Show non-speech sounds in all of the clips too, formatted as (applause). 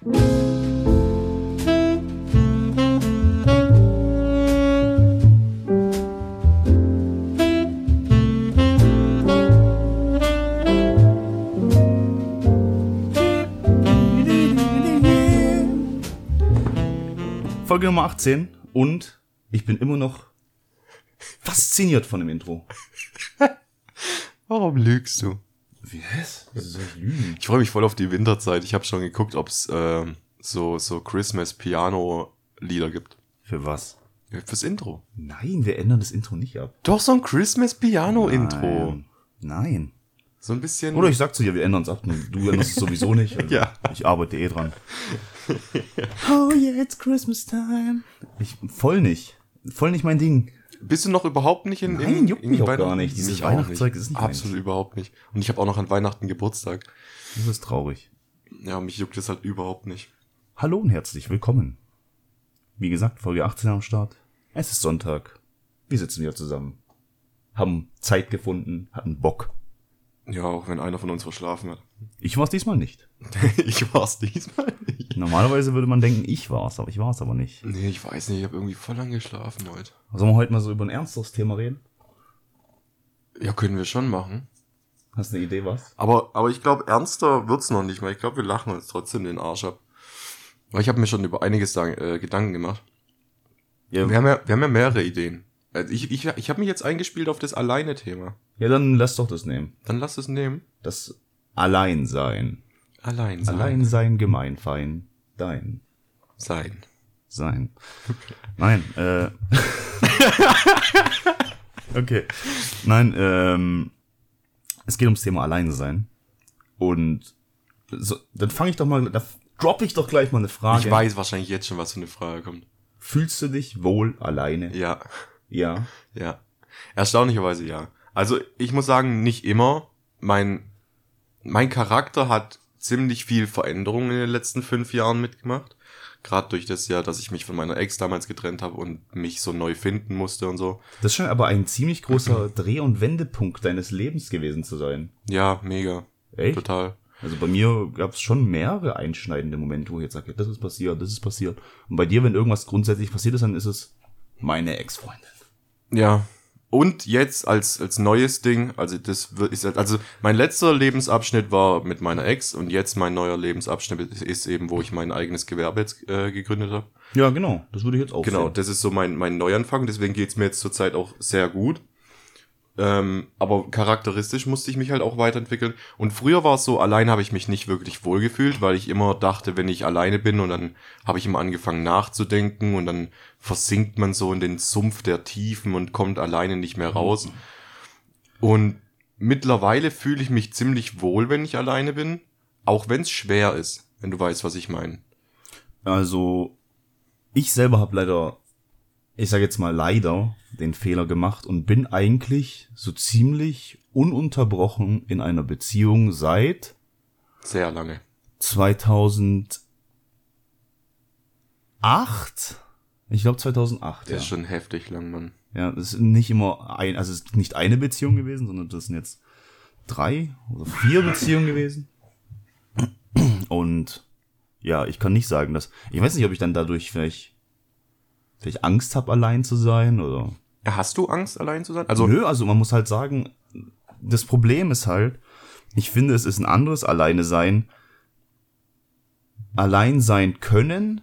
Folge Nummer 18 und ich bin immer noch fasziniert von dem Intro. (laughs) Warum lügst du? Wie was? Wieso soll ich lügen? Ich freue mich voll auf die Winterzeit. Ich habe schon geguckt, ob es ähm, so, so Christmas-Piano-Lieder gibt. Für was? Ja, Fürs Intro. Nein, wir ändern das Intro nicht ab. Doch, so ein Christmas-Piano-Intro. Nein. Nein. So ein bisschen. Oder ich sag zu dir, wir ändern es ab. Du änderst es sowieso nicht. (laughs) Also Ja. Ich arbeite eh dran. (laughs) oh yeah, it's Christmas time. Ich, voll nicht. Voll nicht mein Ding. Bist du noch überhaupt nicht in Nein, juckt mich auch gar nicht. Dieses Weihnachtszeug ist nicht Absolut überhaupt nicht. Und ich habe auch noch an Weihnachten Geburtstag. Das ist traurig. Ja, mich juckt das halt überhaupt nicht. Hallo und herzlich willkommen. Wie gesagt, Folge 18 am Start. Es ist Sonntag. Wir sitzen wieder zusammen. Haben Zeit gefunden, hatten Bock. Ja, auch wenn einer von uns verschlafen hat. Ich war's diesmal nicht. (laughs) ich war's diesmal nicht. Normalerweise würde man denken, ich war's, aber ich war's aber nicht. Nee, ich weiß nicht, ich habe irgendwie voll lang geschlafen heute. Sollen wir heute mal so über ein ernstes Thema reden? Ja, können wir schon machen. Hast du eine Idee, was? Aber, aber ich glaube, ernster wird's noch nicht, weil ich glaube, wir lachen uns trotzdem den Arsch ab. Weil ich habe mir schon über einiges da, äh, Gedanken gemacht. Ja, Wir haben ja, wir haben ja mehrere Ideen. Also ich ich, ich habe mich jetzt eingespielt auf das Alleine-Thema. ja, dann lass doch das nehmen. Dann lass es nehmen. Das Alleinsein. Allein sein. Allein sein, gemeinfein, dein sein. sein. Nein, äh. (laughs) okay. Nein, ähm. Es geht ums Thema Alleinsein. Und so, dann fange ich doch mal, da droppe ich doch gleich mal eine Frage. Ich weiß wahrscheinlich jetzt schon, was für eine Frage kommt. Fühlst du dich wohl alleine? Ja, Ja. ja. Erstaunlicherweise ja. Also ich muss sagen, nicht immer. Mein, mein Charakter hat ziemlich viel Veränderung in den letzten fünf Jahren mitgemacht. Gerade durch das Jahr, dass ich mich von meiner Ex damals getrennt habe und mich so neu finden musste und so. Das scheint aber ein ziemlich großer (laughs) Dreh- und Wendepunkt deines Lebens gewesen zu sein. Ja, mega. Echt? Total. Also bei mir gab es schon mehrere einschneidende Momente, wo ich jetzt sage, das ist passiert, das ist passiert. Und bei dir, wenn irgendwas grundsätzlich passiert ist, dann ist es meine Ex-Freundin. Ja. Und jetzt als, als neues Ding, also das wird, ist, also mein letzter Lebensabschnitt war mit meiner Ex und jetzt mein neuer Lebensabschnitt ist, ist eben, wo ich mein eigenes Gewerbe jetzt äh, gegründet habe. Ja, genau. Das würde ich jetzt auch Genau, sehen. das ist so mein, mein Neuanfang, deswegen geht's mir jetzt zurzeit auch sehr gut. Ähm, aber charakteristisch musste ich mich halt auch weiterentwickeln. Und früher war es so, allein habe ich mich nicht wirklich wohlgefühlt, weil ich immer dachte, wenn ich alleine bin und dann habe ich immer angefangen nachzudenken und dann versinkt man so in den Sumpf der Tiefen und kommt alleine nicht mehr raus. Und mittlerweile fühle ich mich ziemlich wohl, wenn ich alleine bin, auch wenn es schwer ist, wenn du weißt, was ich meine. Also, ich selber habe leider, ich sage jetzt mal leider, den Fehler gemacht und bin eigentlich so ziemlich ununterbrochen in einer Beziehung seit Sehr lange. 2008. Ich glaube 2008. Das ja. ist schon heftig lang, Mann. Ja, es ist nicht immer ein, also es ist nicht eine Beziehung gewesen, sondern das sind jetzt drei oder vier Beziehungen gewesen. Und ja, ich kann nicht sagen, dass ich weiß nicht, ob ich dann dadurch vielleicht vielleicht Angst habe, allein zu sein oder Hast du Angst, allein zu sein? Also, Nö, also man muss halt sagen, das Problem ist halt, ich finde, es ist ein anderes Alleine sein. Allein sein können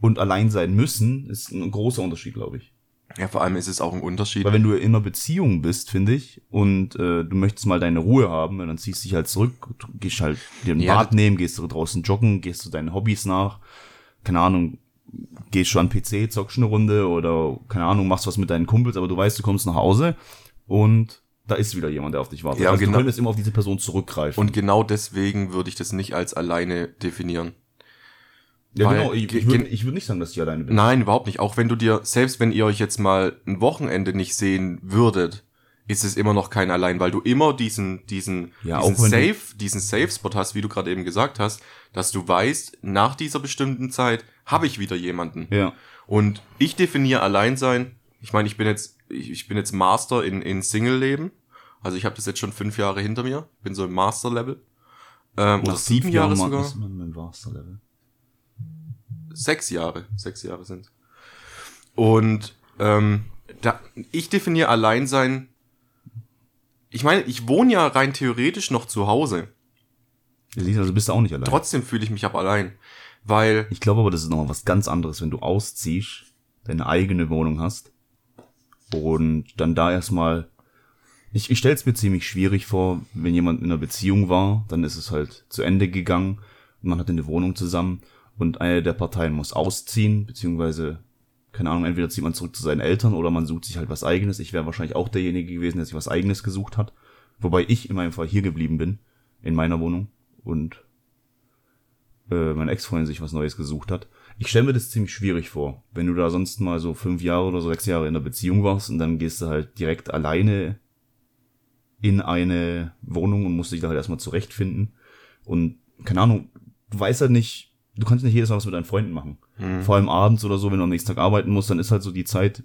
und allein sein müssen ist ein großer Unterschied, glaube ich. ja, vor allem ist es auch ein Unterschied. Weil wenn du in einer Beziehung bist, finde ich, und äh, du möchtest mal deine Ruhe haben, dann ziehst du dich halt zurück, du gehst halt dir ein Ja, Bad nehmen, gehst du draußen joggen, gehst du deinen Hobbys nach, keine Ahnung, gehst schon an PC, zockst eine Runde oder, keine Ahnung, machst was mit deinen Kumpels, aber du weißt, du kommst nach Hause und da ist wieder jemand, der auf dich wartet. Ja, also genau. Du könntest immer auf diese Person zurückgreifen. Und genau deswegen würde ich das nicht als alleine definieren. ja, weil- genau, ich, ich würde würd nicht sagen, dass ich alleine bin. Nein, überhaupt nicht. Auch wenn du dir, selbst wenn ihr euch jetzt mal ein Wochenende nicht sehen würdet, ist es immer noch kein Allein, weil du immer diesen, diesen, Ja, diesen Safe, diesen Safe-Spot hast, wie du gerade eben gesagt hast, dass du weißt, nach dieser bestimmten Zeit habe ich wieder jemanden. Ja. Und ich definiere Alleinsein. Ich meine, ich bin jetzt, ich, ich bin jetzt Master in, in Single-Leben. Also ich habe das jetzt schon fünf Jahre hinter mir. Bin so im Master-Level. Ähm, oder sieben Jahre sogar. Ist man im Master-Level. sechs Jahre. Sechs Jahre sind. Und ähm, da, ich definiere Alleinsein. Ich meine, ich wohne ja rein theoretisch noch zu Hause. Siehst, also bist du auch nicht allein. Trotzdem fühle ich mich aber allein. Weil. Ich glaube aber, das ist noch was ganz anderes, wenn du ausziehst, deine eigene Wohnung hast und dann da erstmal. Ich, ich stelle es mir ziemlich schwierig vor, wenn jemand in einer Beziehung war, dann ist es halt zu Ende gegangen und man hat eine Wohnung zusammen und eine der Parteien muss ausziehen, beziehungsweise, keine Ahnung, entweder zieht man zurück zu seinen Eltern oder man sucht sich halt was eigenes. Ich wäre wahrscheinlich auch derjenige gewesen, der sich was eigenes gesucht hat. Wobei ich in meinem Fall hier geblieben bin, in meiner Wohnung und äh, mein Ex-Freund sich was Neues gesucht hat. Ich stelle mir das ziemlich schwierig vor, wenn du da sonst mal so fünf Jahre oder so sechs Jahre in der Beziehung warst und dann gehst du halt direkt alleine in eine Wohnung und musst dich da halt erstmal zurechtfinden. Und keine Ahnung, du weißt halt nicht, du kannst nicht jedes Mal was mit deinen Freunden machen. Mhm. Vor allem abends oder so, wenn du am nächsten Tag arbeiten musst, dann ist halt so die Zeit,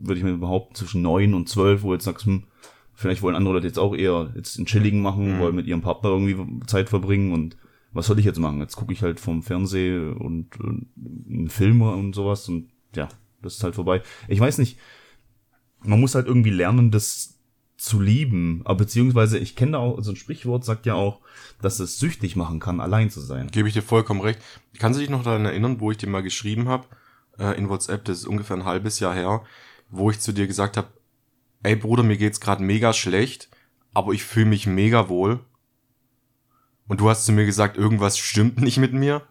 würde ich mir behaupten, zwischen neun und zwölf, wo du jetzt sagst, hm, vielleicht wollen andere Leute jetzt auch eher jetzt ein Chilligen machen, mhm. wollen mit ihrem Partner irgendwie Zeit verbringen und was soll ich jetzt machen? Jetzt gucke ich halt vom Fernsehen und, und einen Film und sowas und ja, das ist halt vorbei. Ich weiß nicht, man muss halt irgendwie lernen, das zu lieben. Aber beziehungsweise, ich kenne da auch, so ein Sprichwort sagt ja auch, dass es süchtig machen kann, allein zu sein. Gebe ich dir vollkommen recht. Kannst du dich noch daran erinnern, wo ich dir mal geschrieben habe, äh, in WhatsApp, das ist ungefähr ein halbes Jahr her, wo ich zu dir gesagt habe, ey Bruder, mir geht's gerade mega schlecht, aber ich fühle mich mega wohl. Und du hast zu mir gesagt, irgendwas stimmt nicht mit mir.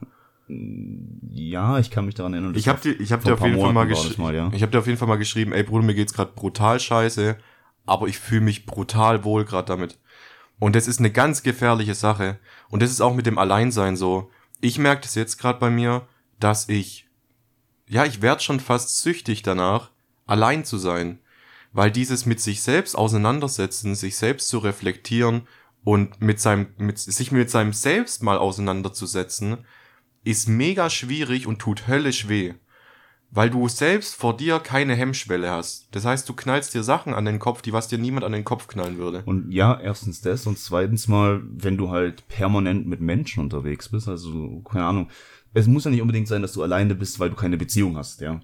Ja, ich kann mich daran erinnern. Ich habe dir, ich habe dir auf jeden Fall mal, geschrieben. Ja. Ich habe dir auf jeden Fall mal geschrieben, ey Bruder, mir geht's gerade brutal scheiße, aber ich fühle mich brutal wohl gerade damit. Und das ist eine ganz gefährliche Sache. Und das ist auch mit dem Alleinsein so. Ich merke das jetzt gerade bei mir, dass ich, ja, ich werde schon fast süchtig danach, allein zu sein. Weil dieses mit sich selbst auseinandersetzen, sich selbst zu reflektieren und mit seinem, mit, sich mit seinem Selbst mal auseinanderzusetzen, ist mega schwierig und tut höllisch weh. Weil du selbst vor dir keine Hemmschwelle hast. Das heißt, du knallst dir Sachen an den Kopf, die was dir niemand an den Kopf knallen würde. Und ja, erstens das und zweitens mal, wenn du halt permanent mit Menschen unterwegs bist, also keine Ahnung. Es muss ja nicht unbedingt sein, dass du alleine bist, weil du keine Beziehung hast, ja.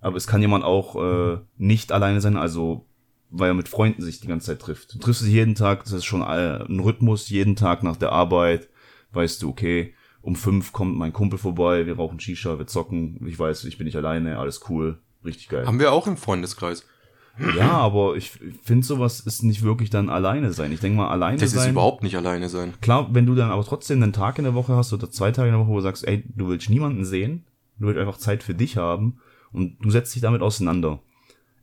Aber es kann jemand auch äh, nicht alleine sein, also weil er mit Freunden sich die ganze Zeit trifft. Du triffst dich jeden Tag, das ist schon ein Rhythmus, jeden Tag nach der Arbeit, weißt du, okay, um fünf kommt mein Kumpel vorbei, wir rauchen Shisha, wir zocken, ich weiß, ich bin nicht alleine, alles cool, richtig geil. Haben wir auch im Freundeskreis. Ja, aber ich finde sowas ist nicht wirklich dann alleine sein. Ich denke mal, alleine das sein. Das ist überhaupt nicht alleine sein. Klar, wenn du dann aber trotzdem einen Tag in der Woche hast oder zwei Tage in der Woche, wo du sagst, ey, du willst niemanden sehen, du willst einfach Zeit für dich haben und du setzt dich damit auseinander.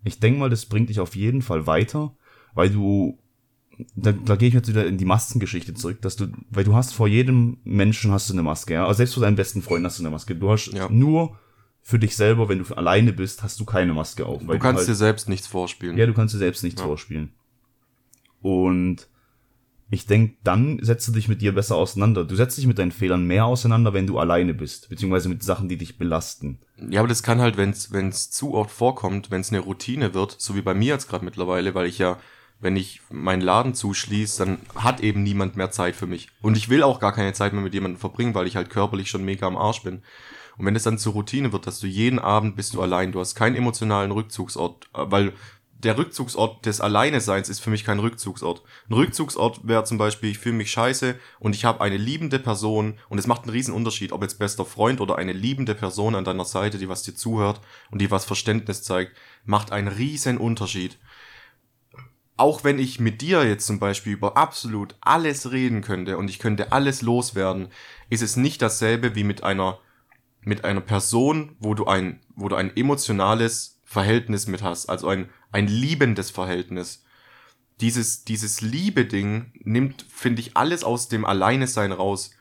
Ich denke mal, das bringt dich auf jeden Fall weiter, weil du da, da gehe ich jetzt wieder in die Maskengeschichte zurück, dass du, weil du hast vor jedem Menschen hast du eine Maske, ja. Also selbst vor deinem besten Freund hast du eine Maske. Du hast ja. nur für dich selber, wenn du alleine bist, hast du keine Maske auf. du kannst du halt, dir selbst nichts vorspielen. Ja, du kannst dir selbst nichts ja. vorspielen. Und ich denke, dann setzt du dich mit dir besser auseinander. Du setzt dich mit deinen Fehlern mehr auseinander, wenn du alleine bist, beziehungsweise mit Sachen, die dich belasten. Ja, aber das kann halt, wenn es zu oft vorkommt, wenn es eine Routine wird, so wie bei mir jetzt gerade mittlerweile, weil ich ja wenn ich meinen Laden zuschließe, dann hat eben niemand mehr Zeit für mich. Und ich will auch gar keine Zeit mehr mit jemandem verbringen, weil ich halt körperlich schon mega am Arsch bin. Und wenn es dann zur Routine wird, dass du jeden Abend bist du allein, du hast keinen emotionalen Rückzugsort, äh, weil der Rückzugsort des Alleineseins ist für mich kein Rückzugsort. Ein Rückzugsort wäre zum Beispiel, ich fühle mich scheiße und ich habe eine liebende Person und es macht einen riesen Unterschied, ob jetzt bester Freund oder eine liebende Person an deiner Seite, die was dir zuhört und die was Verständnis zeigt, macht einen riesen Unterschied auch wenn ich mit dir jetzt zum Beispiel über absolut alles reden könnte und ich könnte alles loswerden, ist es nicht dasselbe wie mit einer, mit einer Person, wo du ein, wo du ein emotionales Verhältnis mit hast, also ein, ein liebendes Verhältnis. Dieses, dieses Liebe-Ding nimmt, finde ich, alles aus dem Alleinesein raus.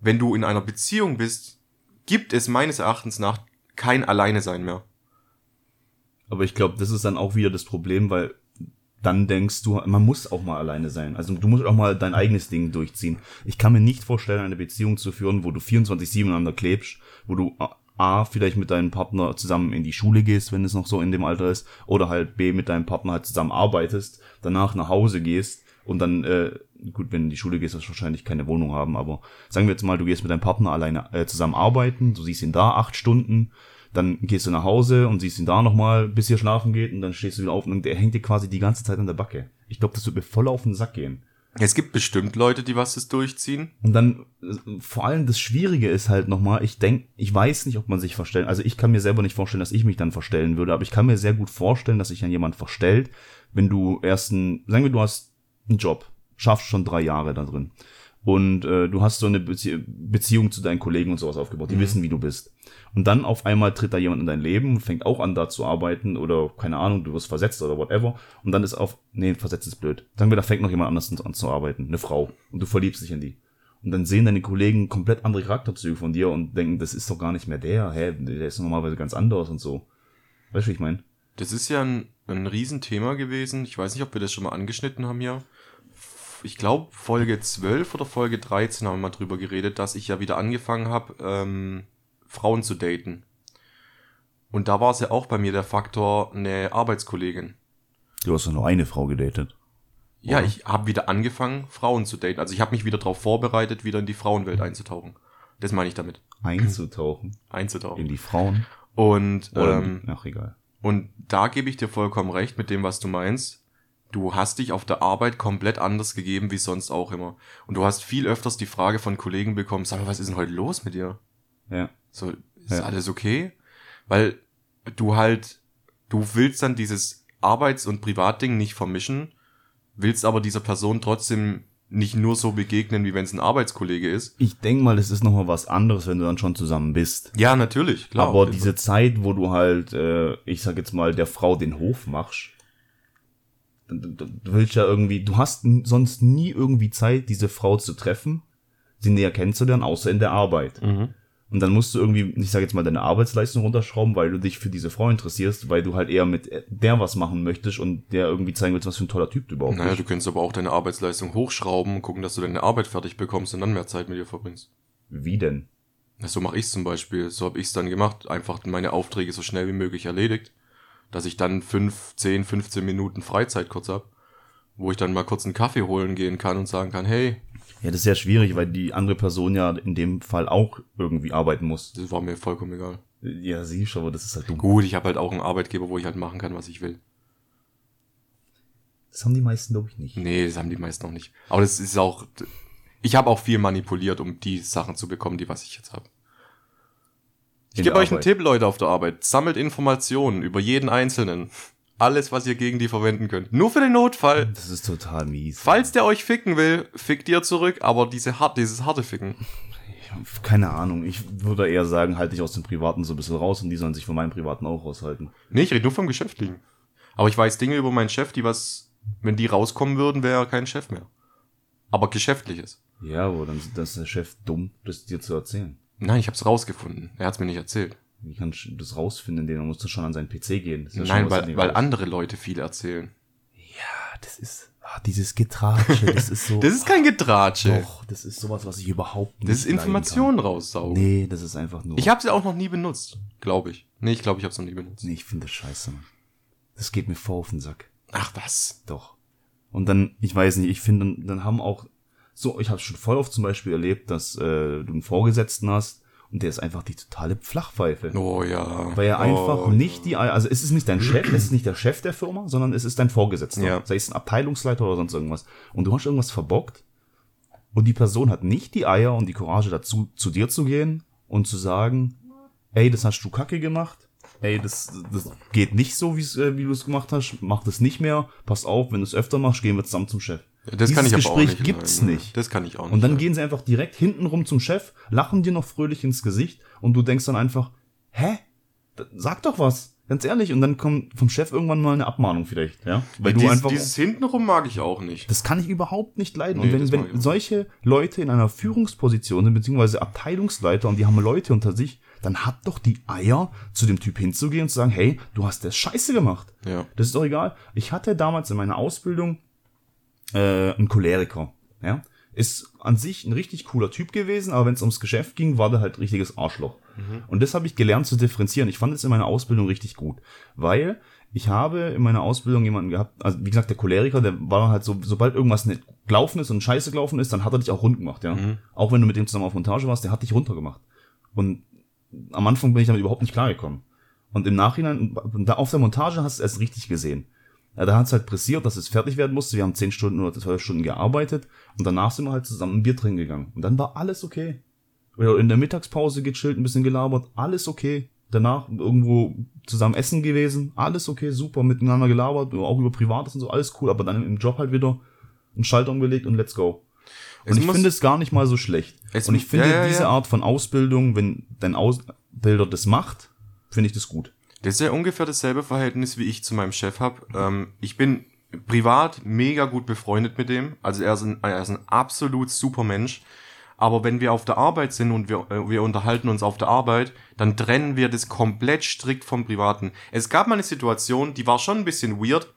Wenn du in einer Beziehung bist, gibt es meines Erachtens nach kein Alleinesein mehr. Aber ich glaube, das ist dann auch wieder das Problem, weil dann denkst du, man muss auch mal alleine sein. Also du musst auch mal dein eigenes Ding durchziehen. Ich kann mir nicht vorstellen, eine Beziehung zu führen, wo du 24-7 aneinander klebst, wo du A, vielleicht mit deinem Partner zusammen in die Schule gehst, wenn es noch so in dem Alter ist, oder halt B, mit deinem Partner halt zusammen arbeitest, danach nach Hause gehst und dann äh, gut, wenn du in die Schule gehst, wirst du wahrscheinlich keine Wohnung haben, aber sagen wir jetzt mal, du gehst mit deinem Partner alleine äh, zusammen arbeiten, du siehst ihn da acht Stunden, dann gehst du nach Hause und siehst ihn da nochmal, bis ihr schlafen geht und dann stehst du wieder auf und der hängt dir quasi die ganze Zeit an der Backe. Ich glaube, das wird mir voll auf den Sack gehen. Es gibt bestimmt Leute, die was das durchziehen. Und dann, vor allem das Schwierige ist halt nochmal, ich denk, ich weiß nicht, ob man sich verstellen, also ich kann mir selber nicht vorstellen, dass ich mich dann verstellen würde, aber ich kann mir sehr gut vorstellen, dass sich an jemand verstellt, wenn du erst ein, sagen wir, du hast einen Job, schaffst schon drei Jahre da drin und äh, du hast so eine Bezie Beziehung zu deinen Kollegen und sowas aufgebaut, die Mhm. wissen, wie du bist. Und dann auf einmal tritt da jemand in dein Leben, fängt auch an da zu arbeiten oder keine Ahnung, du wirst versetzt oder whatever. Und dann ist auf, nee, versetzt ist blöd. Sagen wir, da fängt noch jemand anders an zu arbeiten, eine Frau. Und du verliebst dich in die. Und dann sehen deine Kollegen komplett andere Charakterzüge von dir und denken, das ist doch gar nicht mehr der, hä, der ist normalerweise ganz anders und so. Weißt du, wie ich meine? Das ist ja ein, ein Riesenthema gewesen. Ich weiß nicht, ob wir das schon mal angeschnitten haben hier. Ich glaube, Folge 12 oder Folge 13 haben wir mal drüber geredet, dass ich ja wieder angefangen habe, ähm, Frauen zu daten. Und da war es ja auch bei mir der Faktor eine Arbeitskollegin. Du hast doch nur eine Frau gedatet. Ja, Oder? ich habe wieder angefangen, Frauen zu daten. Also ich habe mich wieder darauf vorbereitet, wieder in die Frauenwelt einzutauchen. Das meine ich damit. Einzutauchen Einzutauchen. in die Frauen. Und, Oder, ähm, ach, egal. und da gebe ich dir vollkommen recht mit dem, was du meinst. Du hast dich auf der Arbeit komplett anders gegeben wie sonst auch immer. Und du hast viel öfters die Frage von Kollegen bekommen, sag mal, was ist denn heute los mit dir? Ja. So, ist Ja. alles okay? Weil du halt, du willst dann dieses Arbeits- und Privatding nicht vermischen, willst aber dieser Person trotzdem nicht nur so begegnen, wie wenn es ein Arbeitskollege ist. Ich denk mal, das ist nochmal was anderes, wenn du dann schon zusammen bist. Ja, natürlich, klar. Aber diese Zeit, wo du halt, äh, ich sag jetzt mal, der Frau den Hof machst, du, du, du willst ja irgendwie, du hast sonst nie irgendwie Zeit, diese Frau zu treffen, sie näher kennenzulernen, außer in der Arbeit. Mhm. Und dann musst du irgendwie, ich sag jetzt mal, deine Arbeitsleistung runterschrauben, weil du dich für diese Frau interessierst, weil du halt eher mit der was machen möchtest und der irgendwie zeigen willst, was für ein toller Typ du überhaupt Naja, bist. du könntest aber auch deine Arbeitsleistung hochschrauben, gucken, dass du deine Arbeit fertig bekommst und dann mehr Zeit mit ihr verbringst. Wie denn? Ja, So mache ich zum Beispiel. So habe ich es dann gemacht. Einfach meine Aufträge so schnell wie möglich erledigt. Dass ich dann 5, 10, 15 Minuten Freizeit kurz hab, Wo ich dann mal kurz einen Kaffee holen gehen kann und sagen kann, hey, Ja, das ist sehr schwierig, weil die andere Person ja in dem Fall auch irgendwie arbeiten muss. das war mir vollkommen egal. Ja, siehst aber das ist halt dumm. Gut, ich habe halt auch einen Arbeitgeber, wo ich halt machen kann, was ich will. Das haben die meisten, glaube ich, nicht. Nee, das haben die meisten noch nicht. Aber das ist auch. Ich habe auch viel manipuliert, um die Sachen zu bekommen, die was ich jetzt habe. Ich gebe euch einen. Tipp, Leute, auf der Arbeit. Sammelt Informationen über jeden Einzelnen. Alles, was ihr gegen die verwenden könnt. Nur für den Notfall. Das ist total mies. Falls der euch ficken will, fickt ihr zurück, aber diese hart, dieses harte Ficken. Keine Ahnung. Ich würde eher sagen, halte ich aus dem Privaten so ein bisschen raus und die sollen sich von meinem Privaten auch raushalten. Nee, ich rede nur vom Geschäftlichen. Aber ich weiß Dinge über meinen Chef, die was, wenn die rauskommen würden, wäre er kein Chef mehr. Aber geschäftliches. Ja, aber dann dann ist der Chef dumm, das dir zu erzählen. Nein, ich hab's rausgefunden. Er hat's mir nicht erzählt. Wie kannst du das rausfinden, indem musst du schon an seinen PC gehen? Ja Nein, weil, weil raus- andere Leute viel erzählen. Ja, das ist, ah, dieses Getratsche, das ist so. (laughs) Das ist kein Getratsche. Doch, das ist sowas, was ich überhaupt nicht das ist Informationen raussaugen. Nee, das ist einfach nur. Ich habe sie auch noch nie benutzt, glaube ich. Nee, ich glaube, ich habe es noch nie benutzt. nee, ich finde das scheiße, Mann. Das geht mir vor auf den Sack. Ach was. Doch. Und dann, ich weiß nicht, ich finde, dann, dann haben auch, so, ich habe schon voll oft zum Beispiel erlebt, dass äh, du einen Vorgesetzten hast und der ist einfach die totale Flachpfeife. Oh ja. Weil er einfach oh, nicht die, also es ist nicht dein Chef, es ist nicht der Chef der Firma, sondern es ist dein Vorgesetzter. Ja. Sei es ein Abteilungsleiter oder sonst irgendwas. Und du hast irgendwas verbockt und die Person hat nicht die Eier und die Courage dazu, zu dir zu gehen und zu sagen, ey, das hast du kacke gemacht. Ey, das, das geht nicht so, äh, wie du es gemacht hast. Mach das nicht mehr. Pass auf, wenn du es öfter machst, gehen wir zusammen zum Chef. Ja, das kann ich Dieses Gespräch nicht. gibt's nein. nicht. Das kann ich auch nicht. Und dann nein. gehen sie einfach direkt hintenrum zum Chef, lachen dir noch fröhlich ins Gesicht und du denkst dann einfach, hä? Sag doch was. Ganz ehrlich. Und dann kommt vom Chef irgendwann mal eine Abmahnung vielleicht, ja? Weil du Dies, einfach. dieses hintenrum mag ich auch nicht. das kann ich überhaupt nicht leiden. Nee, und wenn, wenn solche Leute in einer Führungsposition sind, beziehungsweise Abteilungsleiter und die haben Leute unter sich, dann hat doch die Eier, zu dem Typ hinzugehen und zu sagen, hey, du hast das scheiße gemacht. Ja. Das ist doch egal. Ich hatte damals in meiner Ausbildung äh, einen Choleriker. Ja? Ist an sich ein richtig cooler Typ gewesen, aber wenn es ums Geschäft ging, war der halt richtiges Arschloch. Und das habe ich gelernt zu differenzieren. Ich fand es in meiner Ausbildung richtig gut, weil ich habe in meiner Ausbildung jemanden gehabt, also wie gesagt, der Choleriker, der war halt so, sobald irgendwas nicht gelaufen ist und scheiße gelaufen ist, dann hat er dich auch rund gemacht, ja. Auch wenn du mit dem zusammen auf Montage warst, der hat dich runtergemacht. Und am Anfang bin ich damit überhaupt nicht klargekommen. Und im Nachhinein, da auf der Montage hast du es erst richtig gesehen. Ja, da hat es halt pressiert, dass es fertig werden musste. Wir haben zehn Stunden oder zwölf Stunden gearbeitet und danach sind wir halt zusammen ein Bier trinken gegangen. Und dann war alles okay. Oder in der Mittagspause gechillt, ein bisschen gelabert, alles okay. Danach irgendwo zusammen essen gewesen, alles okay, super, miteinander gelabert, auch über Privates und so, alles cool, aber dann im Job halt wieder einen Schalter umgelegt und let's go. Und Es ich finde es gar nicht mal so schlecht. Es und ich finde ja, ja, diese. Art von Ausbildung, wenn dein Ausbilder das macht, finde ich das gut. Das ist ja ungefähr dasselbe Verhältnis, wie ich zu meinem Chef habe. Ähm, ich bin privat mega gut befreundet mit dem. Also er ist ein, er ist ein absolut super Mensch. Aber wenn wir auf der Arbeit sind und wir, äh, wir unterhalten uns auf der Arbeit, dann trennen wir das komplett strikt vom Privaten. Es gab mal eine Situation, die war schon ein bisschen weird,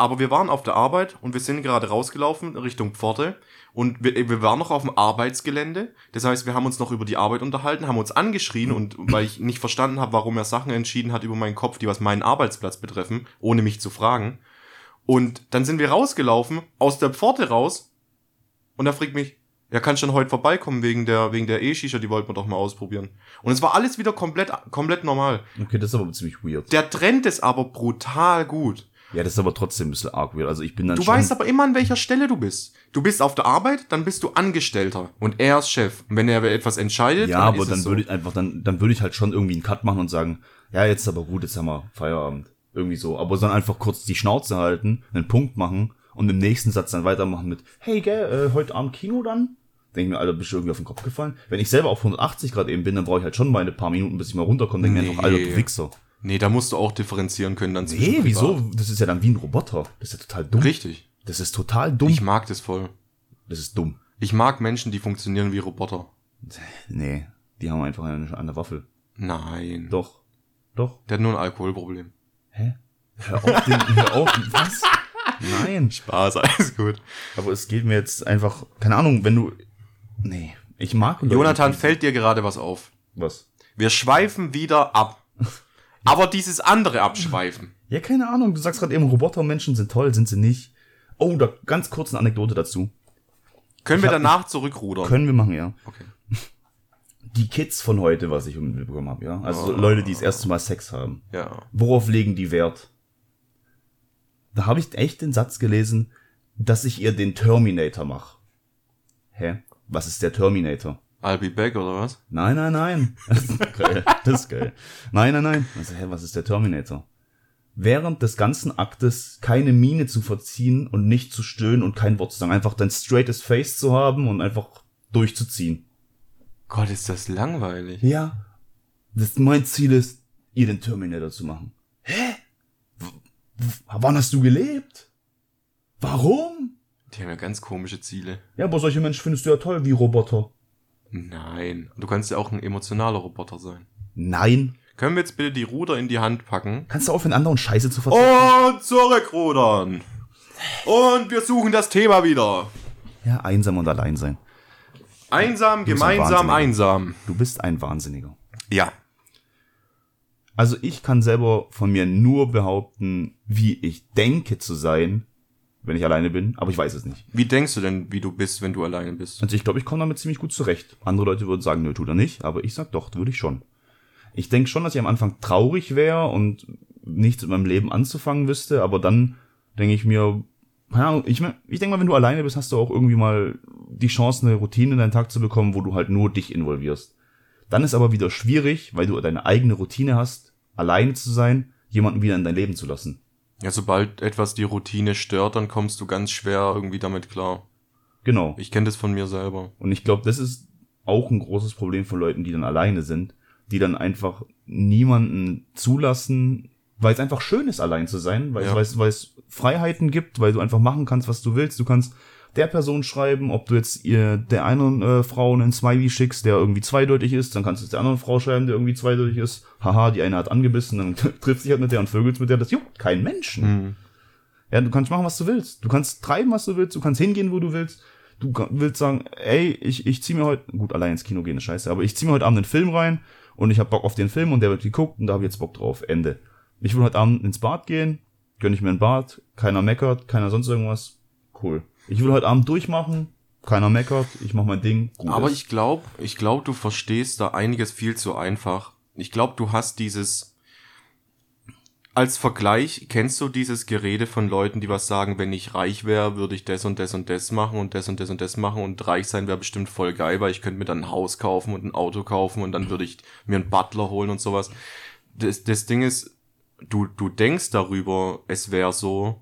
aber wir waren auf der Arbeit und wir sind gerade rausgelaufen Richtung Pforte und wir, wir waren noch auf dem Arbeitsgelände. Das heißt, wir haben uns noch über die Arbeit unterhalten, haben uns angeschrien und weil ich nicht verstanden habe, warum er Sachen entschieden hat über meinen Kopf, die was meinen Arbeitsplatz betreffen, ohne mich zu fragen. Und dann sind wir rausgelaufen, aus der Pforte raus und er fragt mich, ja, kannst schon heute vorbeikommen wegen der, wegen der E-Shisha, die wollten wir doch mal ausprobieren. Und es war alles wieder komplett, komplett normal. Okay, das ist aber ziemlich weird. Der trennt es aber brutal gut. Ja, das ist aber trotzdem ein bisschen arg weird. Also ich bin dann Du schon, weißt aber immer, an welcher Stelle du bist. Du bist auf der Arbeit, dann bist du Angestellter und er ist Chef. Und wenn er etwas entscheidet, ja, dann aber ist dann es so. würde ich einfach, dann, dann würde ich halt schon irgendwie einen Cut machen und sagen, ja, jetzt ist aber gut, jetzt haben wir Feierabend. Irgendwie so. Aber dann einfach kurz die Schnauze halten, einen Punkt machen und im nächsten Satz dann weitermachen mit, hey, gell, äh, heute Abend Kino dann? Denke ich mir, Alter, bist du irgendwie auf den Kopf gefallen? Wenn ich selber auf 180 Grad eben bin, dann brauche ich halt schon meine paar Minuten, bis ich mal runterkomme. Denke mir einfach, Alter, du Nee. Wichser. Nee, da musst du auch differenzieren können dann Nee, privat. wieso? Das ist ja dann wie ein Roboter. Das ist ja total dumm. Richtig. Das ist total dumm. Ich mag das voll. das ist dumm. Ich mag Menschen, die funktionieren wie Roboter. Nee, die haben einfach eine, eine Waffel. Nein. Doch. Doch. Der hat nur ein Alkoholproblem. Hä? Hör auf, den, hör auf. Was? Nein. Spaß, alles gut. Aber es geht mir jetzt einfach, keine Ahnung, wenn du. Nee, ich mag Jonathan, fällt dir gerade was auf? Was? Wir schweifen wieder ab. Aber dieses andere Abschweifen. Ja, keine Ahnung, du sagst gerade eben, Robotermenschen sind toll, sind sie nicht. Oh, da ganz kurz eine Anekdote dazu. Können wir hab- danach zurückrudern? Können wir machen, ja. Okay. Die Kids von heute, was ich mitbekommen habe, ja. Also so Oh. Leute, die das erste Mal Sex haben. Ja. Worauf legen die Wert? Da habe ich echt den Satz gelesen, dass ich ihr den Terminator mache. Hä? Was ist der Terminator? I'll be back oder was? Nein, nein, nein. Das ist geil. Das ist geil. Nein, nein, nein. Also, hä, was ist der Terminator? Während des ganzen Aktes keine Miene zu verziehen und nicht zu stöhnen und kein Wort zu sagen. Einfach dein straightes Face zu haben und einfach durchzuziehen. Gott, ist das langweilig. Ja. Das mein Ziel ist, ihr den Terminator zu machen. Hä? W w wann hast du gelebt? Warum? Die haben ja ganz komische Ziele. Ja, aber solche Menschen findest du ja toll wie Roboter. Nein. Du kannst ja auch ein emotionaler Roboter sein. Nein. Können wir jetzt bitte die Ruder in die Hand packen? Kannst du aufhören, anderen Scheiße zu verzeihen? Und zurückrudern. Und wir suchen das Thema wieder. Ja, einsam und allein sein. Einsam, ein gemeinsam, Wahnsinniger. einsam. Du bist ein Wahnsinniger. Ja. Also ich kann selber von mir nur behaupten, wie ich denke zu sein, wenn ich alleine bin, aber ich weiß es nicht. Wie denkst du denn, wie du bist, wenn du alleine bist? Also ich glaube, ich komme damit ziemlich gut zurecht. Andere Leute würden sagen, nö, tut er nicht, aber ich sag doch, würde ich schon. Ich denke schon, dass ich am Anfang traurig wäre und nichts mit meinem Leben anzufangen wüsste, aber dann denke ich mir, Ahnung, ich, mein, ich denke mal, wenn du alleine bist, hast du auch irgendwie mal die Chance, eine Routine in deinen Tag zu bekommen, wo du halt nur dich involvierst. Dann ist aber wieder schwierig, weil du deine eigene Routine hast, alleine zu sein, jemanden wieder in dein Leben zu lassen. Ja, sobald etwas die Routine stört, dann kommst du ganz schwer irgendwie damit klar. Genau. Ich kenne das von mir selber. Und ich glaube, das ist auch ein großes Problem von Leuten, die dann alleine sind, die dann einfach niemanden zulassen, weil es einfach schön ist, allein zu sein, weil, Ja. es, Freiheiten gibt, weil du einfach machen kannst, was du willst. Du kannst der Person schreiben, ob du jetzt ihr der einen äh, Frau einen Smiley schickst, der irgendwie zweideutig ist, dann kannst du es der anderen Frau schreiben, der irgendwie zweideutig ist. Haha, die eine hat angebissen, dann (laughs) trifft sich halt mit der und vögelst mit der. Das juckt keinen Menschen. Hm. Ja, du kannst machen, was du willst. Du kannst treiben, was du willst. Du kannst hingehen, wo du willst. Du willst sagen, ey, ich, ich zieh mir heute, gut, allein ins Kino gehen ist scheiße, aber ich zieh mir heute Abend einen Film rein und ich hab Bock auf den Film und der wird geguckt und da hab ich jetzt Bock drauf. Ende. Ich will heute Abend ins Bad gehen, gönn ich mir ein Bad, keiner meckert, keiner sonst irgendwas. Cool. Ich will heute Abend durchmachen, keiner meckert, ich mach mein Ding. Gut Aber ist. ich glaube, ich glaube, du verstehst da einiges viel zu einfach. Ich glaube, du hast dieses als Vergleich kennst du dieses Gerede von Leuten, die was sagen, wenn ich reich wäre, würde ich das und das und das machen und das und das und das machen und reich sein wäre bestimmt voll geil, weil ich könnte mir dann ein Haus kaufen und ein Auto kaufen und dann würde ich mir einen Butler holen und sowas. Das, das Ding ist, du, du denkst darüber, es wäre so,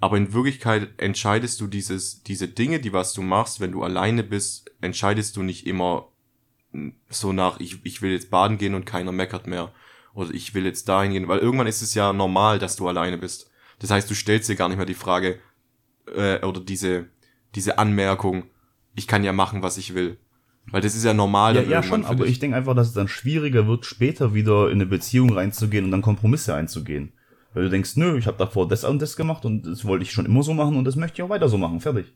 aber in Wirklichkeit entscheidest du dieses, diese Dinge, die was du machst, wenn du alleine bist, entscheidest du nicht immer mm, so nach, ich, ich will jetzt baden gehen und keiner meckert mehr. Oder ich will jetzt dahin gehen, weil irgendwann ist es ja normal, dass du alleine bist. Das heißt, du stellst dir gar nicht mehr die Frage, äh, oder diese, diese Anmerkung, ich kann ja machen, was ich will. Weil das ist ja normal. Ja, ja schon, aber ich denke einfach, dass es dann schwieriger wird, später wieder in eine Beziehung reinzugehen und dann Kompromisse einzugehen. Weil du denkst, nö, ich habe davor das und das gemacht und das wollte ich schon immer so machen und das möchte ich auch weiter so machen. Fertig.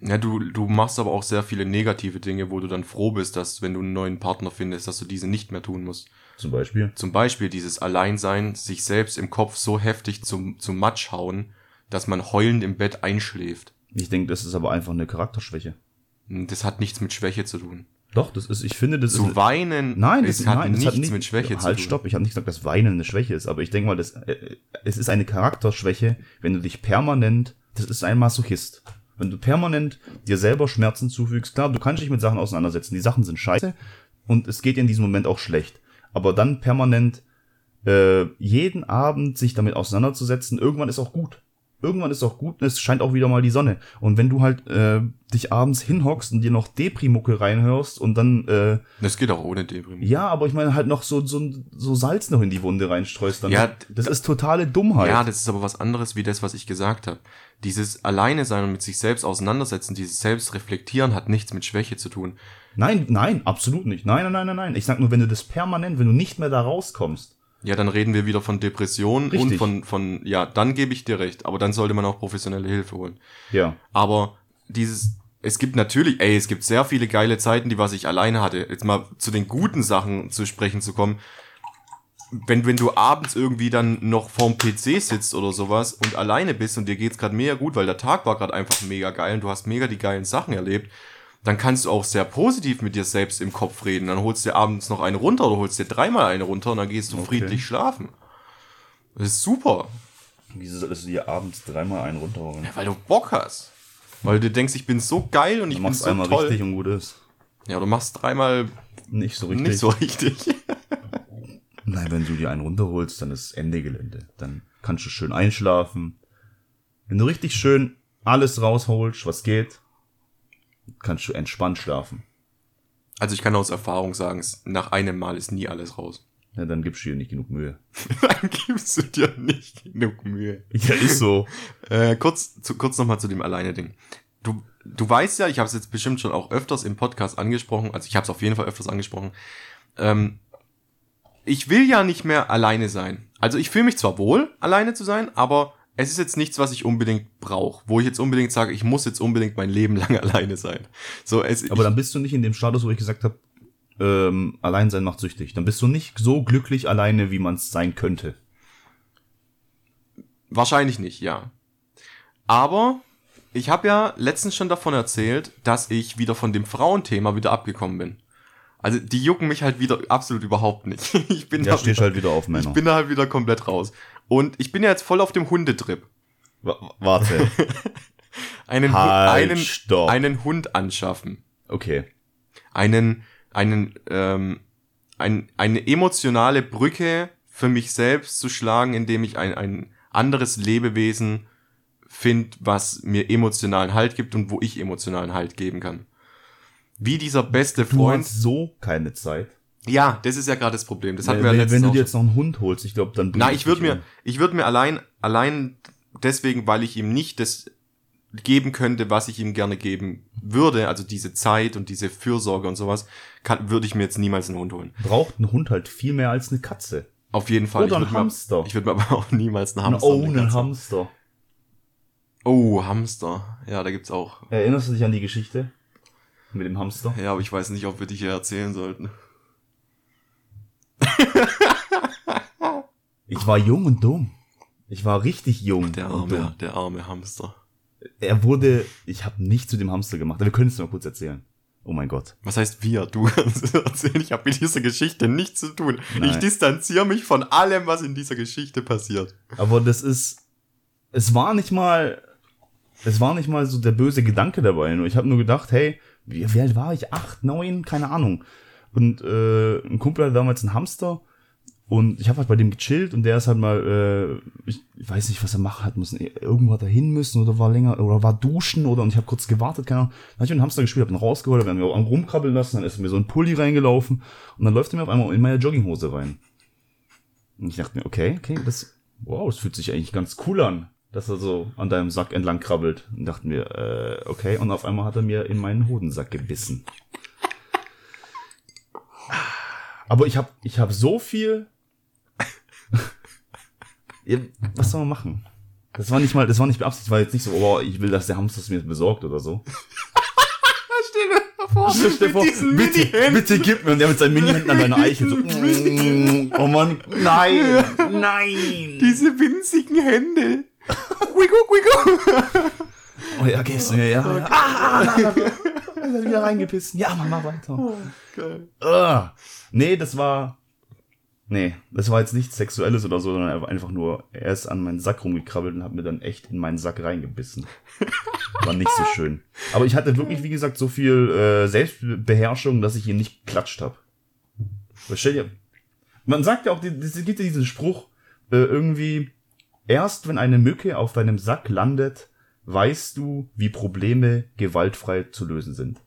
Ja, du, du machst aber auch sehr viele negative Dinge, wo du dann froh bist, dass wenn du einen neuen Partner findest, dass du diese nicht mehr tun musst. Zum Beispiel. Zum Beispiel dieses Alleinsein, sich selbst im Kopf so heftig zum, zum Matsch hauen, dass man heulend im Bett einschläft. Ich denke, das ist aber einfach eine Charakterschwäche. Und Das hat nichts mit Schwäche zu tun. Doch, das ist, ich finde, das Zu ist. weinen, Nein, das es ist, hat nein, das nichts hat nicht, mit Schwäche zu halt, tun. stopp, ich habe nicht gesagt, dass Weinen eine Schwäche ist, aber ich denke mal, das, äh, es ist eine Charakterschwäche, wenn du dich permanent, das ist ein Masochist. Wenn du permanent dir selber Schmerzen zufügst, klar, du kannst dich mit Sachen auseinandersetzen, die Sachen sind scheiße und es geht dir in diesem Moment auch schlecht. Aber dann permanent äh, jeden Abend sich damit auseinanderzusetzen, irgendwann ist auch gut. Irgendwann ist auch gut es scheint auch wieder mal die Sonne. Und wenn du halt äh, dich abends hinhockst und dir noch Deprimucke reinhörst und dann äh, Das geht auch ohne Deprim. ja, aber ich meine halt noch so, so, so Salz noch in die Wunde reinstreust. Dann Ja, das ist totale Dummheit. Ja, das ist aber was anderes wie das, was ich gesagt habe. Dieses Alleine sein und mit sich selbst auseinandersetzen, dieses Selbstreflektieren hat nichts mit Schwäche zu tun. nein, nein, absolut nicht. Nein, nein, nein, nein, nein. Ich sag nur, wenn du das permanent, wenn du nicht mehr da rauskommst. Ja, dann reden wir wieder von Depressionen und von, von, ja, dann gebe ich dir recht, aber dann sollte man auch professionelle Hilfe holen. Ja. Aber dieses, es gibt natürlich, ey, es gibt sehr viele geile Zeiten, die was ich alleine hatte. Jetzt mal zu den guten Sachen zu sprechen zu kommen. Wenn, wenn du abends irgendwie dann noch vorm PC sitzt oder sowas und alleine bist und dir geht's gerade mega gut, weil der Tag war gerade einfach mega geil und du hast mega die geilen Sachen erlebt, dann kannst du auch sehr positiv mit dir selbst im Kopf reden. Dann holst du dir abends noch eine runter oder holst dir dreimal eine runter und dann gehst du Okay. friedlich schlafen. Das ist super. Wieso solltest du dir abends dreimal einen runterholen? Weil du Bock hast. Weil du denkst, ich bin so geil und ich Du bin machst so einmal toll. richtig und gut ist. Ja, du machst dreimal Nicht so richtig. nicht so richtig. (laughs) Nein, wenn du dir einen runterholst, dann ist Ende Gelände. Dann kannst du schön einschlafen. Wenn du richtig schön alles rausholst, was geht, kannst du entspannt schlafen. Also ich kann aus Erfahrung sagen, nach einem Mal ist nie alles raus. Ja, dann gibst du dir nicht genug Mühe. (laughs) Dann gibst du dir nicht genug Mühe. Ja, ist so. (laughs) Äh, kurz zu, kurz nochmal zu dem Alleine-Ding. Du, du weißt ja, ich habe es jetzt bestimmt schon auch öfters im Podcast angesprochen, also ich habe es auf jeden Fall öfters angesprochen. Ähm, ich will ja nicht mehr alleine sein. Also ich fühle mich zwar wohl, alleine zu sein, aber es ist jetzt nichts, was ich unbedingt brauche, wo ich jetzt unbedingt sage, ich muss jetzt unbedingt mein Leben (laughs) lang alleine sein. So, es, Aber dann bist du nicht in dem Status, wo ich gesagt habe, ähm, allein sein macht süchtig. Dann bist du nicht so glücklich alleine, wie man es sein könnte. Wahrscheinlich nicht, ja. Aber ich habe ja letztens schon davon erzählt, dass ich wieder von dem Frauenthema wieder abgekommen bin. Also die jucken mich halt wieder absolut überhaupt nicht. (laughs) Ich bin, Ja, da, stehst halt wieder auf Männer. ich bin da halt wieder komplett raus. Und ich bin ja jetzt voll auf dem Hundetrip. Wa- warte. (laughs) Einen, Halt, einen, stopp. einen Hund anschaffen. Okay. Einen, einen, ähm, ein, eine emotionale Brücke für mich selbst zu schlagen, indem ich ein, ein anderes Lebewesen finde, was mir emotionalen Halt gibt und wo ich emotionalen Halt geben kann. Wie dieser beste Du Freund. hast so keine Zeit. Ja, das ist ja gerade das Problem. Das hatten wir wenn, letztens wenn du dir jetzt noch einen Hund holst, ich glaube, dann Na, ich würde mir, um. ich würde mir allein, allein deswegen, weil ich ihm nicht das geben könnte, was ich ihm gerne geben würde, also diese Zeit und diese Fürsorge und sowas, kann, würde ich mir jetzt niemals einen Hund holen. Braucht ein Hund halt viel mehr als eine Katze. Auf jeden Fall. Oder ich ein würd mir- Hamster. Ich würde mir (laughs) aber auch niemals einen Ein Hamster. oh, eine einen Hamster. Oh, Hamster. Ja, da gibt's auch. Erinnerst du dich an die Geschichte mit dem Hamster? Ja, aber ich weiß nicht, ob wir die hier erzählen sollten. Ich war jung und dumm. Ich war richtig jung Der und dumm. arme, der arme Hamster. Er wurde, ich habe nicht zu dem Hamster gemacht, aber wir können es mal kurz erzählen. Oh mein Gott. Was heißt wir? Du kannst es erzählen. Ich habe mit dieser Geschichte nichts zu tun. Nein. Ich distanziere mich von allem, was in dieser Geschichte passiert. Aber das ist, es war nicht mal, es war nicht mal so der böse Gedanke dabei. Nur ich habe nur gedacht, hey, wie, wie alt war ich? Acht, neun, keine Ahnung. Und äh, ein Kumpel hatte damals einen Hamster und ich habe halt bei dem gechillt und der ist halt mal, äh, ich, weiß nicht, was er machen hat müssen. Irgendwo hat er hin müssen oder war länger oder war duschen oder und ich habe kurz gewartet, keine Ahnung. Dann hab ich dem Hamster gespielt, hab ihn rausgeholt, wir haben ihn am rumkrabbeln lassen, dann ist mir so ein Pulli reingelaufen und dann läuft er mir auf einmal in meine Jogginghose rein. Und ich dachte mir, okay, okay, das, wow, das fühlt sich eigentlich ganz cool an, dass er so an deinem Sack entlang krabbelt. Und dachte mir, äh, okay, und auf einmal hat er mir in meinen Hodensack gebissen. Aber ich habe ich hab so viel. (laughs) Was soll man machen? Das war nicht mal, das war nicht beabsichtigt, war jetzt nicht so, oh, ich will, dass der Hamster es mir besorgt oder so. (laughs) Stell dir vor, Stell dir vor, bitte, bitte gib mir. Und der mit seinen Mini-Händen an deiner Eiche so. Oh Mann, nein, nein. Diese winzigen Hände. (laughs) Wigo, wigo. Oh ja, gib's mir, ja. ja. Ah, ah, (laughs) ah, er hat wieder reingepissen. Ja, mach mal weiter. Geil. Ah. Nee, das war. Nee, das war jetzt nichts Sexuelles oder so, sondern einfach nur, er ist an meinen Sack rumgekrabbelt und hat mir dann echt in meinen Sack reingebissen. War nicht so schön. Aber ich hatte wirklich, wie gesagt, so viel äh, Selbstbeherrschung, dass ich ihn nicht geklatscht habe. Man sagt ja auch, es gibt ja diesen Spruch, äh, irgendwie, erst wenn eine Mücke auf deinem Sack landet, weißt du, wie Probleme gewaltfrei zu lösen sind.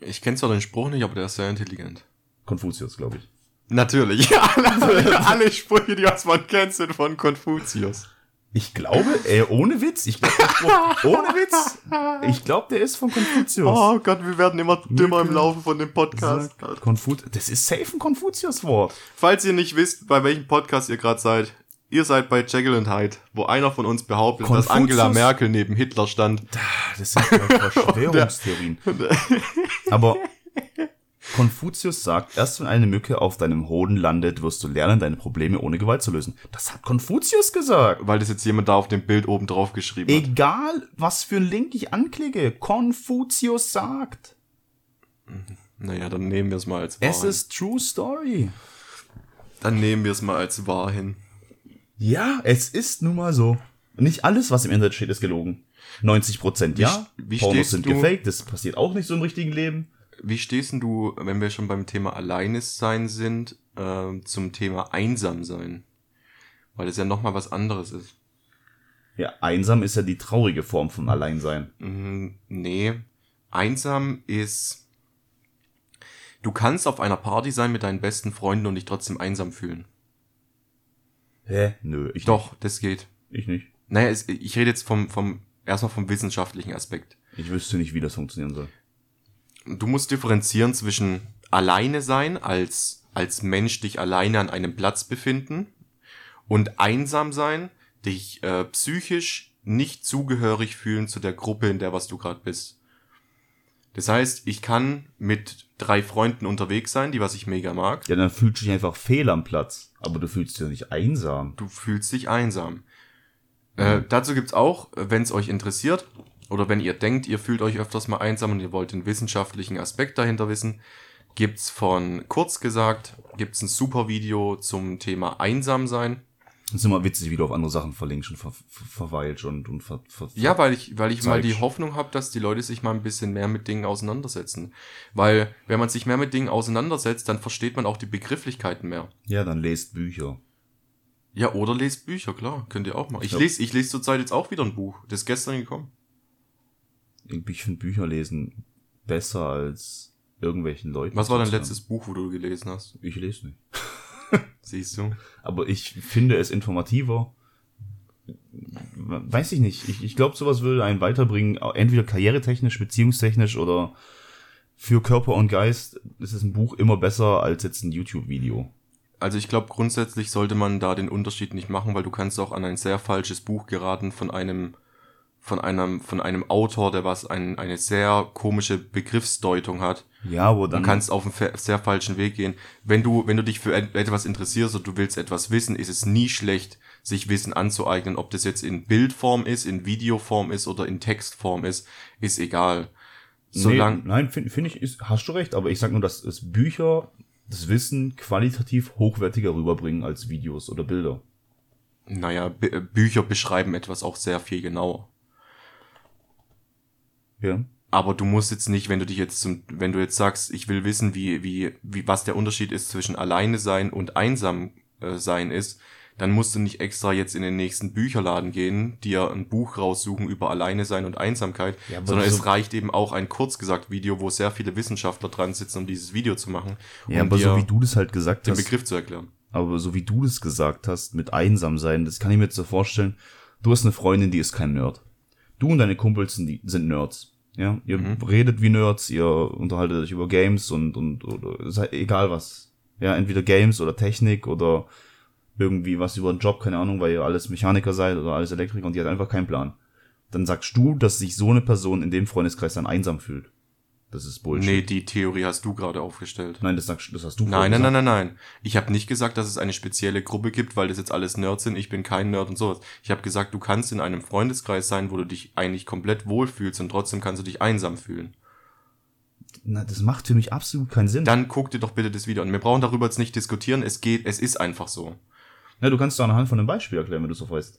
Ich kenne zwar den Spruch nicht, aber der ist sehr intelligent. Konfuzius, glaube ich. Natürlich. (laughs) alle, alle Sprüche, die was man kennt, sind von Konfuzius. Ich glaube, äh, ohne Witz, ich glaube, ohne Witz, ich glaube, der ist von Konfuzius. Oh Gott, wir werden immer dümmer im. Laufe von dem Podcast. Konfut das ist safe ein Konfuzius-Wort. Falls ihr nicht wisst, bei welchem Podcast ihr gerade seid, ihr seid bei Jekyll and Hyde, wo einer von uns behauptet, dass Konfuzius? Angela Merkel neben Hitler stand. Das sind ja (laughs) Verschwörungstheorien. Aber Konfuzius sagt, erst wenn eine Mücke auf deinem Hoden landet, wirst du lernen, deine Probleme ohne Gewalt zu lösen. Das hat Konfuzius gesagt. Weil das jetzt jemand da auf dem Bild oben drauf geschrieben hat. Egal, was für ein Link ich anklicke, Konfuzius sagt. Naja, dann nehmen wir es mal als wahr. Es hin. ist True Story. Dann nehmen wir es mal als wahr hin. Ja, es ist nun mal so. Nicht alles, was im Internet steht, ist gelogen. 90 Prozent ja. wie Pornos sind du- gefaked. Das passiert auch nicht so im richtigen Leben. Wie stehst denn du, wenn wir schon beim Thema Alleinessein sind, ähm, zum Thema Einsamsein? Weil es ja nochmal was anderes ist. Ja, einsam ist ja die traurige Form von Alleinsein. Mhm, nee. Einsam ist. Du kannst auf einer Party sein mit deinen besten Freunden und dich trotzdem einsam fühlen. Hä? Nö, ich Doch, das geht. nicht. Ich nicht. Naja, es, ich rede jetzt vom, vom, erstmal vom wissenschaftlichen Aspekt. Ich wüsste nicht, wie das funktionieren soll. Du musst differenzieren zwischen alleine sein, als, als Mensch dich alleine an einem Platz befinden und einsam sein, dich äh, psychisch nicht zugehörig fühlen zu der Gruppe, in der was du gerade bist. Das heißt, ich kann mit drei Freunden unterwegs sein, die was ich mega mag. Ja, dann fühlst du dich einfach fehl am Platz. Aber du fühlst dich ja nicht einsam. Du fühlst dich einsam. Äh, dazu gibt's auch, wenn es euch interessiert, oder wenn ihr denkt, ihr fühlt euch öfters mal einsam und ihr wollt den wissenschaftlichen Aspekt dahinter wissen, gibt's von kurz gesagt, gibt's ein super Video zum Thema Einsamsein. Das ist immer witzig, wie du auf andere Sachen verlinkst und ver ver verweilst und, und ver ver Ja, weil ich, weil ich mal die. Hoffnung habe, dass die Leute sich mal ein bisschen mehr mit Dingen auseinandersetzen. Weil, wenn man sich mehr mit Dingen auseinandersetzt, dann versteht man auch die Begrifflichkeiten mehr. ja, dann lest Bücher. Ja, oder lest Bücher, klar, könnt ihr auch mal. Ich Ja. lese, ich lese zurzeit jetzt auch wieder ein Buch. Das ist gestern gekommen. Ich finde Bücher lesen besser als irgendwelchen Leuten. Was war dein letztes Buch, wo du gelesen hast? Ich lese nicht. Siehst du? Aber ich finde es informativer. Weiß ich nicht. Ich, ich glaube, sowas würde einen weiterbringen, entweder karrieretechnisch, beziehungstechnisch oder für Körper und Geist ist es ein Buch immer besser als jetzt ein YouTube-Video. Also ich glaube, grundsätzlich sollte man da den Unterschied nicht machen, weil du kannst auch an ein sehr falsches Buch geraten von einem von einem, von einem Autor, der was ein, eine sehr komische Begriffsdeutung hat. Ja, wo Du dann. kannst auf einen sehr falschen Weg gehen. Wenn du, wenn du dich für et- etwas interessierst und du willst etwas wissen, ist es nie schlecht, sich Wissen anzueignen. Ob das jetzt in Bildform ist, in Videoform ist oder in Textform ist, ist egal. Solange, nee, nein, finde find ich, ist, hast du recht, aber ich sag nur, dass es Bücher das Wissen qualitativ hochwertiger rüberbringen als Videos oder Bilder. naja, B Bücher beschreiben etwas auch sehr viel genauer. Ja. Aber du musst jetzt nicht, wenn du dich jetzt zum, wenn du jetzt sagst, ich will wissen, wie, wie, wie, was der Unterschied ist zwischen alleine sein und einsam äh, sein ist, dann musst du nicht extra jetzt in den nächsten Bücherladen gehen, dir ein Buch raussuchen über alleine sein und Einsamkeit, Ja, aber sondern so- es reicht eben auch ein kurz gesagt Video, wo sehr viele Wissenschaftler dran sitzen, um dieses Video zu machen, um Ja, aber dir so wie du das halt gesagt den hast, Begriff zu erklären. aber so wie du das gesagt hast, mit einsam sein, das kann ich mir jetzt so vorstellen. Du hast eine Freundin, die ist kein Nerd. Du und deine Kumpels sind, die, sind Nerds. Ja, ihr redet wie Nerds, ihr unterhaltet euch über Games und, und, oder, sei- egal was. Ja, entweder Games oder Technik oder irgendwie was über einen Job, keine Ahnung, weil ihr alles Mechaniker seid oder alles Elektriker und die hat einfach keinen Plan. Dann sagst du, dass sich so eine Person in dem Freundeskreis dann einsam fühlt. Das ist Bullshit. Nee, die Theorie hast du gerade aufgestellt. Nein, das, sagst, das hast du Nein, nein, nein, nein, nein. Ich habe nicht gesagt, dass es eine spezielle Gruppe gibt, weil das jetzt alles Nerds sind. Ich bin kein Nerd und sowas. Ich habe gesagt, du kannst in einem Freundeskreis sein, wo du dich eigentlich komplett wohlfühlst und trotzdem kannst du dich einsam fühlen. Na, das macht für mich absolut keinen Sinn. Dann guck dir doch bitte das Video an. Wir brauchen darüber jetzt nicht diskutieren. Es geht, es ist einfach so. Na, du kannst doch anhand von einem Beispiel erklären, wenn du so weißt.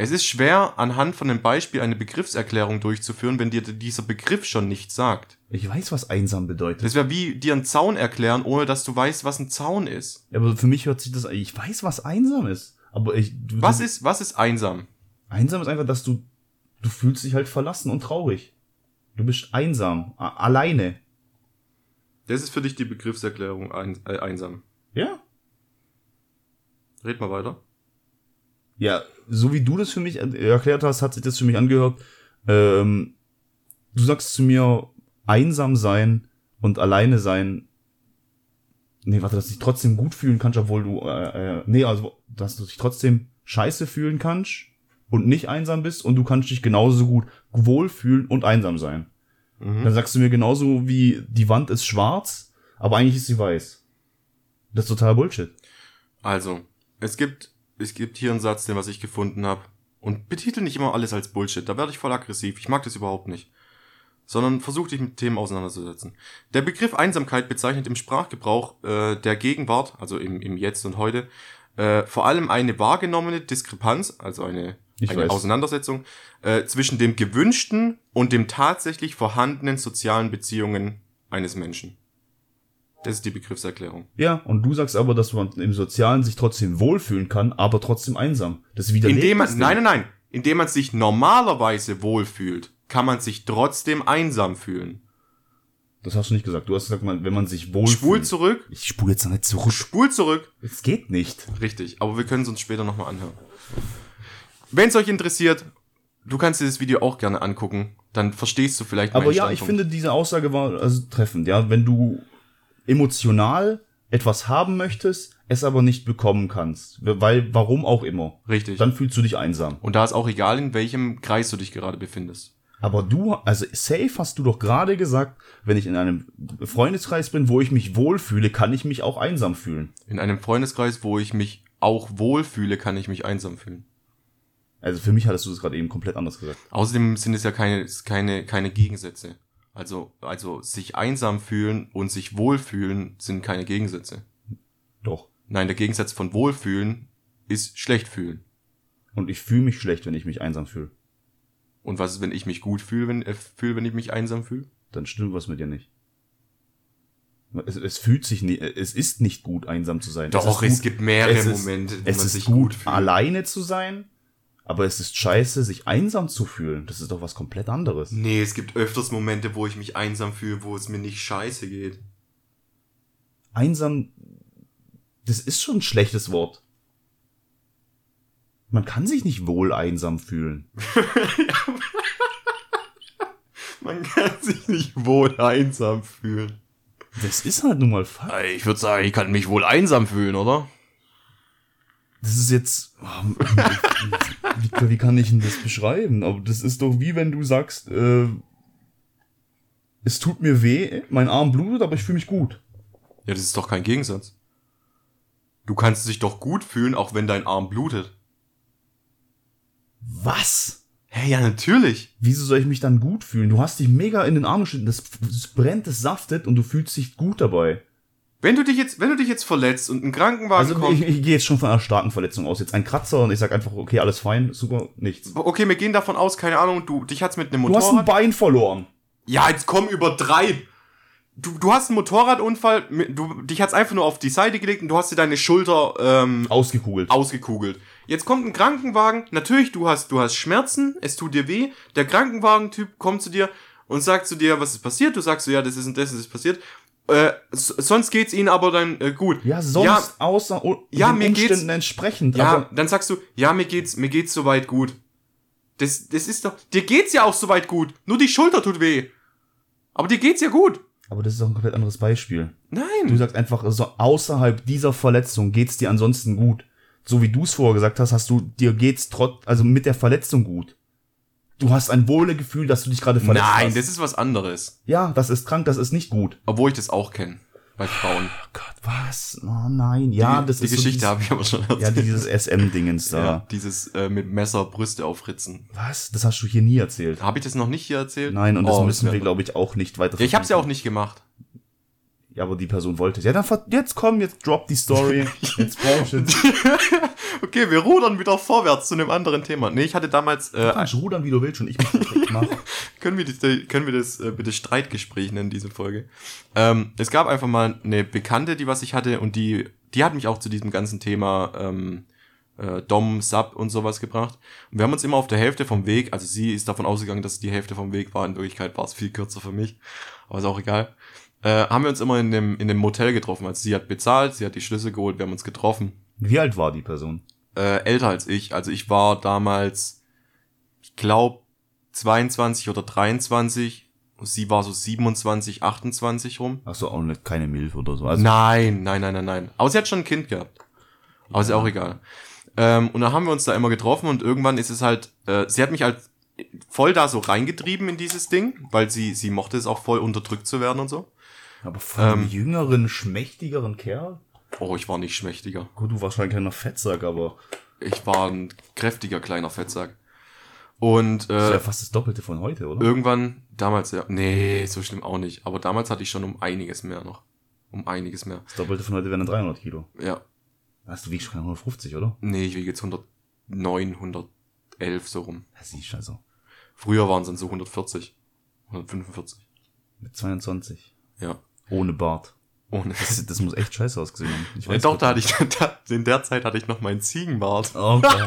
Es ist schwer, anhand von einem Beispiel eine Begriffserklärung durchzuführen, wenn dir dieser Begriff schon nichts sagt. Ich weiß, was einsam bedeutet. Das wäre wie dir einen Zaun erklären, ohne dass du weißt, was ein Zaun ist. Ja, aber für mich hört sich das, ich weiß, was einsam ist. Aber ich, du, Was ist, was ist einsam? einsam ist einfach, dass du, du fühlst dich halt verlassen und traurig. Du bist einsam, alleine. Das ist für dich die Begriffserklärung ein, äh, einsam. Ja? Red mal weiter. Ja, so wie du das für mich erklärt hast, hat sich das für mich angehört. Ähm, du sagst zu mir, einsam sein und alleine sein. Nee, warte, dass du dich trotzdem gut fühlen kannst, obwohl du, äh, äh, nee, also, dass du dich trotzdem scheiße fühlen kannst und nicht einsam bist und du kannst dich genauso gut wohlfühlen und einsam sein. Dann sagst du mir genauso wie, die Wand ist schwarz, aber eigentlich ist sie weiß. Das ist total Bullshit. Also, es gibt, es gibt hier einen Satz, den was ich gefunden habe. Und betitel nicht immer alles als Bullshit. Da werde ich voll aggressiv. Ich mag das überhaupt nicht. Sondern versuch dich mit Themen auseinanderzusetzen. Der Begriff Einsamkeit bezeichnet im Sprachgebrauch äh, der Gegenwart, also im, im Jetzt und heute, äh, vor allem eine wahrgenommene Diskrepanz, also eine, Ich eine weiß. Auseinandersetzung äh, zwischen dem gewünschten und dem tatsächlich vorhandenen sozialen Beziehungen eines Menschen. Das ist die Begriffserklärung. Ja, und du sagst aber, dass man im Sozialen sich trotzdem wohlfühlen kann, aber trotzdem einsam. Das widerlegt Indem man, das nein, nein, nein. Indem man sich normalerweise wohlfühlt, kann man sich trotzdem einsam fühlen. Das hast du nicht gesagt. Du hast gesagt, wenn man sich wohlfühlt. Spul zurück, Ich spule jetzt noch nicht zurück. spul zurück. Es geht nicht. Richtig, aber wir können es uns später nochmal anhören. Wenn es euch interessiert, du kannst dir das Video auch gerne angucken, dann verstehst du vielleicht Aber ja, ich finde, diese Aussage war also treffend. Ja, wenn du emotional etwas haben möchtest, es aber nicht bekommen kannst, weil, warum auch immer, Richtig. dann fühlst du dich einsam. Und da ist auch egal, in welchem Kreis du dich gerade befindest. Aber du, also safe hast du doch gerade gesagt, wenn ich in einem Freundeskreis bin, wo ich mich wohlfühle, kann ich mich auch einsam fühlen. In einem Freundeskreis, wo ich mich auch wohlfühle, kann ich mich einsam fühlen. Also für mich hattest du das gerade eben komplett anders gesagt. Außerdem sind es ja keine, keine, keine Gegensätze. Also, also sich einsam fühlen und sich wohlfühlen sind keine Gegensätze. Doch. Nein, der Gegensatz von wohlfühlen ist schlecht fühlen. Und ich fühle mich schlecht, wenn ich mich einsam fühle. Und was ist, wenn ich mich gut fühle, wenn, äh, fühle, wenn ich mich einsam fühle? Dann stimmt was mit dir nicht. Es, es fühlt sich nicht, es ist nicht gut, einsam zu sein. Doch, es, es ist gibt mehrere es ist, Momente, wo es man ist sich gut, gut fühlt. alleine zu sein, aber es ist scheiße, sich einsam zu fühlen. Das ist doch was komplett anderes. Nee, es gibt öfters Momente, wo ich mich einsam fühle, wo es mir nicht scheiße geht. Einsam, das ist schon ein schlechtes Wort. Man kann sich nicht wohl einsam fühlen. (laughs) Man kann sich nicht wohl einsam fühlen. Das ist halt nun mal Fakt. Ich würde sagen, ich kann mich wohl einsam fühlen, oder? Das ist jetzt. oh, Wie, kann ich denn das beschreiben? Aber das ist doch wie wenn du sagst, äh, es tut mir weh, mein Arm blutet, aber ich fühle mich gut. Ja, das ist doch kein Gegensatz. Du kannst dich doch gut fühlen, auch wenn dein Arm blutet. Was? Hä, ja, natürlich. Wieso soll ich mich dann gut fühlen? Du hast dich mega in den Arm geschnitten, das, das brennt, das saftet und du fühlst dich gut dabei. Wenn du dich jetzt, wenn du dich jetzt verletzt und ein Krankenwagen Also kommt. ich, ich gehe jetzt schon von einer starken Verletzung aus. Jetzt ein Kratzer und ich sag einfach, okay, alles fein, super, nichts. Okay, wir gehen davon aus, keine Ahnung, du, dich hat's mit einem Du hast ein Motorrad. Bein verloren. ja, jetzt komm übertreib. Du, du hast einen Motorradunfall, du, dich hat's einfach nur auf die Seite gelegt und du hast dir deine Schulter ähm, Ausgekugelt. ausgekugelt. Jetzt kommt ein Krankenwagen, natürlich, du hast, du hast Schmerzen, es tut dir weh, der Krankenwagentyp kommt zu dir und sagt zu dir, was ist passiert, du sagst so, ja, das ist und das ist passiert, äh, sonst geht's ihnen aber dann äh, gut. Ja, sonst ja, außer u- ja, mir geht's- Umständen entsprechend. ja, dann sagst du, ja, mir geht's, mir geht's soweit gut. Das, das ist doch, dir geht's ja auch soweit gut, nur die Schulter tut weh. Aber dir geht's ja gut. aber das ist auch ein komplett anderes Beispiel. Du Nein. sagst einfach, so außerhalb dieser Verletzung geht's dir ansonsten gut. So wie du es vorher gesagt hast, hast du, dir geht's trotz, also mit der Verletzung gut. Du hast ein Wohlegefühl, dass du dich gerade verletzt Nein, hast. das ist was anderes. ja, das ist krank, das ist nicht gut. Obwohl ich das auch kenne. Bei Frauen. Oh Gott, was? Oh nein, ja, die, das die ist so Geschichte dieses- habe ich aber schon Ja, erzählt. dieses SM-Dingens da. Ja, dieses äh, mit Messer Brüste aufritzen. Was? Das hast du hier nie erzählt. Habe ich das noch nicht hier erzählt? Nein, und das Oh, müssen wir, glaube ich, auch nicht weiter Ja, ich habe es ja auch nicht gemacht. Ja, aber die Person wollte es. Ja, dann jetzt komm, jetzt drop die Story. (laughs) Jetzt jetzt. (laughs) Okay, wir rudern wieder vorwärts zu einem anderen Thema. Nee, ich hatte damals, äh, Kannst rudern, wie du willst, und ich mach (laughs) können wir, das, können wir das äh, bitte Streitgespräch nennen, diese Folge. Ähm, es gab einfach mal eine Bekannte, die was ich hatte, und die, die hat mich auch zu diesem ganzen Thema ähm, äh, Dom, Sub und sowas gebracht. Und wir haben uns immer auf der Hälfte vom Weg, also sie ist davon ausgegangen, dass es die Hälfte vom Weg war, in Wirklichkeit war es viel kürzer für mich, aber ist auch egal. Äh, haben wir uns immer in dem, in dem Motel getroffen. Also sie hat bezahlt, sie hat die Schlüssel geholt, wir haben uns getroffen. Wie alt war die Person? Äh, älter als ich. Also ich war damals, ich glaube, 22 oder 23. Sie war so 27, 28 rum. Ach so, auch nicht, keine Milf oder so. Also, Nein, nein, nein, nein, nein. Aber sie hat schon ein Kind gehabt. Aber ist ja auch egal. Ähm, und dann haben wir uns da immer getroffen und irgendwann ist es halt, äh, sie hat mich halt voll da so reingetrieben in dieses Ding, weil sie, sie mochte es auch voll unterdrückt zu werden und so. Aber von einem ähm, jüngeren, schmächtigeren Kerl? Oh, ich war nicht schmächtiger. Gut, du warst schon ein kleiner Fettsack, aber Ich war ein kräftiger kleiner Fettsack. Und das ist äh, ja fast das Doppelte von heute, oder? irgendwann, damals ja, nee, so schlimm auch nicht. Aber damals hatte ich schon um einiges mehr noch. Um einiges mehr. Das Doppelte von heute wären dann 300 Kilo. Ja, Hast du wiegst schon 150, oder? nee, ich wiege jetzt 109, 111 so rum. Ja, siehst du also. Früher waren es dann so 140, 145. Mit 22. Ja, Ohne Bart. Ohne. Das, das muss echt scheiße ausgesehen haben. Ich Ja, doch, da hatte ich, (laughs) da, in der Zeit hatte ich noch meinen Ziegenbart. Oh Gott.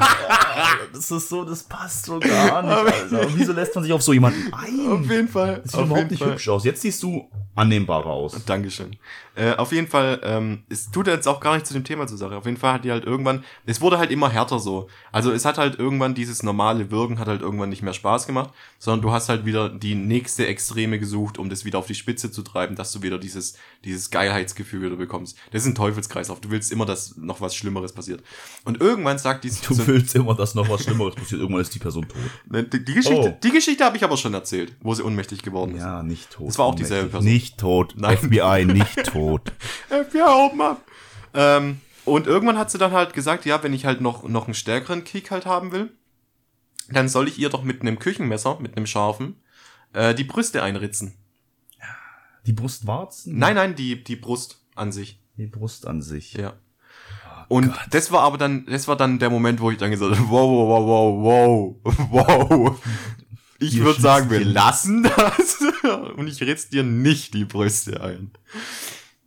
Das ist so, das passt so gar nicht, Alter. Wieso lässt man sich auf so jemanden (laughs) Auf ein? jeden Fall. Das sieht auf überhaupt nicht Fall. hübsch aus. Jetzt siehst du annehmbarer aus. Dankeschön. Äh, auf jeden Fall, ähm, es tut jetzt auch gar nicht zu dem Thema zur Sache. Auf jeden Fall hat die halt irgendwann, es wurde halt immer härter so. Also es hat halt irgendwann dieses normale Wirken hat halt irgendwann nicht mehr Spaß gemacht, sondern du hast halt wieder die nächste Extreme gesucht, um das wieder auf die Spitze zu treiben, dass du wieder dieses, dieses Geilheitsgefühl wieder bekommst. Das ist ein Teufelskreislauf. Du willst immer, dass noch was Schlimmeres passiert. Und irgendwann sagt die Du willst immer, dass noch was Schlimmeres passiert. Irgendwann ist die Person tot. Ne, die, die Geschichte, Oh. die Geschichte habe ich aber schon erzählt, wo sie ohnmächtig geworden ist. Ja, nicht tot. Das war auch dieselbe Person. Nicht tot. Nein. FBI, (laughs) nicht tot. FBI, open up. Ähm, und irgendwann hat sie dann halt gesagt, ja, wenn ich halt noch, noch einen stärkeren Kick halt haben will, dann soll ich ihr doch mit einem Küchenmesser, mit einem scharfen, äh, die Brüste einritzen. Die Brustwarzen? Nein, nein, die, die Brust an sich. Die Brust an sich. Ja. Und das war aber dann, das war dann der Moment, wo ich dann gesagt habe, wow, wow, wow, wow, wow, wow. Ich würde sagen, wir lassen das (laughs) und ich ritz dir nicht die Brüste ein.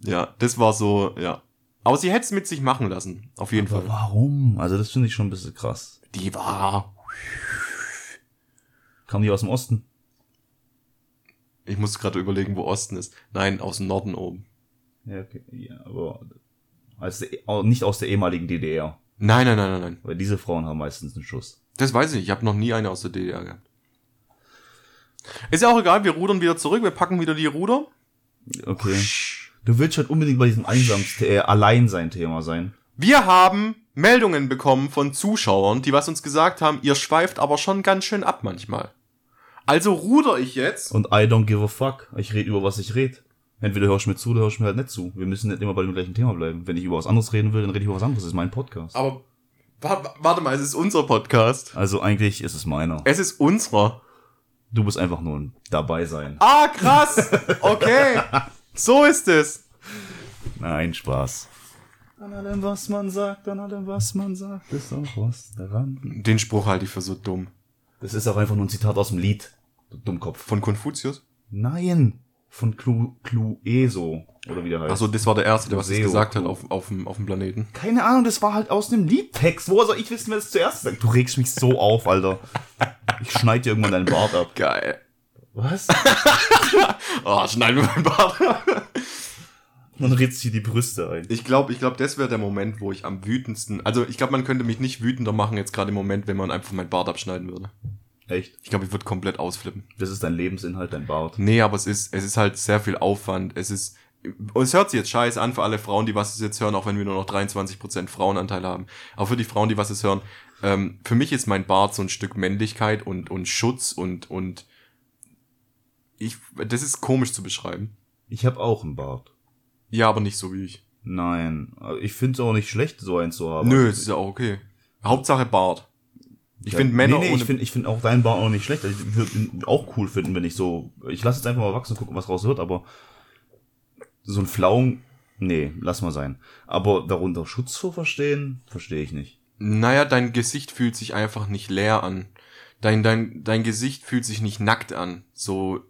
Ja, das war so, ja. Aber sie hätte es mit sich machen lassen, auf jeden Aber Fall. warum? Also das finde ich schon ein bisschen krass. Die war, Kam die aus dem Osten? Ich muss gerade überlegen, wo Osten ist. Nein, aus dem Norden oben. Ja, okay. Ja, aber als der, oh, nicht aus der ehemaligen DDR. Nein, nein, nein, nein, nein. Weil diese Frauen haben meistens einen Schuss. Das weiß ich nicht. Ich habe noch nie eine aus der DDR gehabt. Ist ja auch egal, wir rudern wieder zurück, wir packen wieder die Ruder. Okay. Du willst halt unbedingt bei diesem Einsams äh, Alleinsein-Thema sein. Wir haben Meldungen bekommen von Zuschauern, die was uns gesagt haben, ihr schweift aber schon ganz schön ab manchmal. Also ruder ich jetzt. Und I don't give a fuck. Ich rede über was ich rede. Entweder hörst du mir zu oder hörst du mir halt nicht zu. Wir müssen nicht immer bei dem gleichen Thema bleiben. Wenn ich über was anderes reden will, dann rede ich über was anderes. Das ist mein Podcast. Aber wa- warte mal, es ist unser Podcast. Also eigentlich ist es meiner. Es ist unserer. Du bist einfach nur ein dabei sein. Ah, krass. Okay. So ist es. Nein, Spaß. An allem, was man sagt, an allem, was man sagt, ist auch was daran. Den Spruch halte ich für so dumm. Das ist auch einfach nur ein Zitat aus dem Lied. Du Dummkopf. Von Konfuzius? Nein. Von Clu Clueso. Oder wie der heißt. Achso, das war der Erste, der was das gesagt hat auf, auf, dem, auf dem Planeten. Keine Ahnung, das war halt aus dem Liedtext. Woher soll ich wissen, wer es zuerst sagt? Du regst mich so auf, Alter. Ich schneid dir irgendwann deinen Bart ab. Geil. Was? (laughs) Oh, schneid mir mein Bart. Dann ritzt hier die Brüste ein. Ich glaube, ich glaube, das wäre der Moment, wo ich am wütendsten. Also ich glaube, man könnte mich nicht wütender machen jetzt gerade im Moment, wenn man einfach meinen Bart abschneiden würde. Echt? Ich glaube, ich würde komplett ausflippen. Das ist dein Lebensinhalt, dein Bart. Nee, aber es ist, es ist halt sehr viel Aufwand. Es ist. Es hört sich jetzt scheiße an für alle Frauen, die was es jetzt hören, auch wenn wir nur noch 23% Frauenanteil haben. Aber für die Frauen, die was es hören, ähm, für mich ist mein Bart so ein Stück Männlichkeit und, und Schutz und, und ich, das ist komisch zu beschreiben. Ich habe auch einen Bart. Ja, aber nicht so wie ich. Nein. aber Ich finde es auch nicht schlecht, so einen zu haben. Nö, es ist ja auch okay. Hauptsache Bart. Ich Ja, finde Männer nee, nee, ohne ich finde ich find auch deinen Bart auch nicht schlecht. Ich würde ihn auch cool finden, wenn ich so. Ich lasse jetzt einfach mal wachsen und gucken, was raus wird, aber so ein Pflaumen, nee, lass mal sein. Aber darunter Schutz zu verstehen, verstehe ich nicht. Naja, dein Gesicht fühlt sich einfach nicht leer an. Dein, dein, dein Gesicht fühlt sich nicht nackt an. So,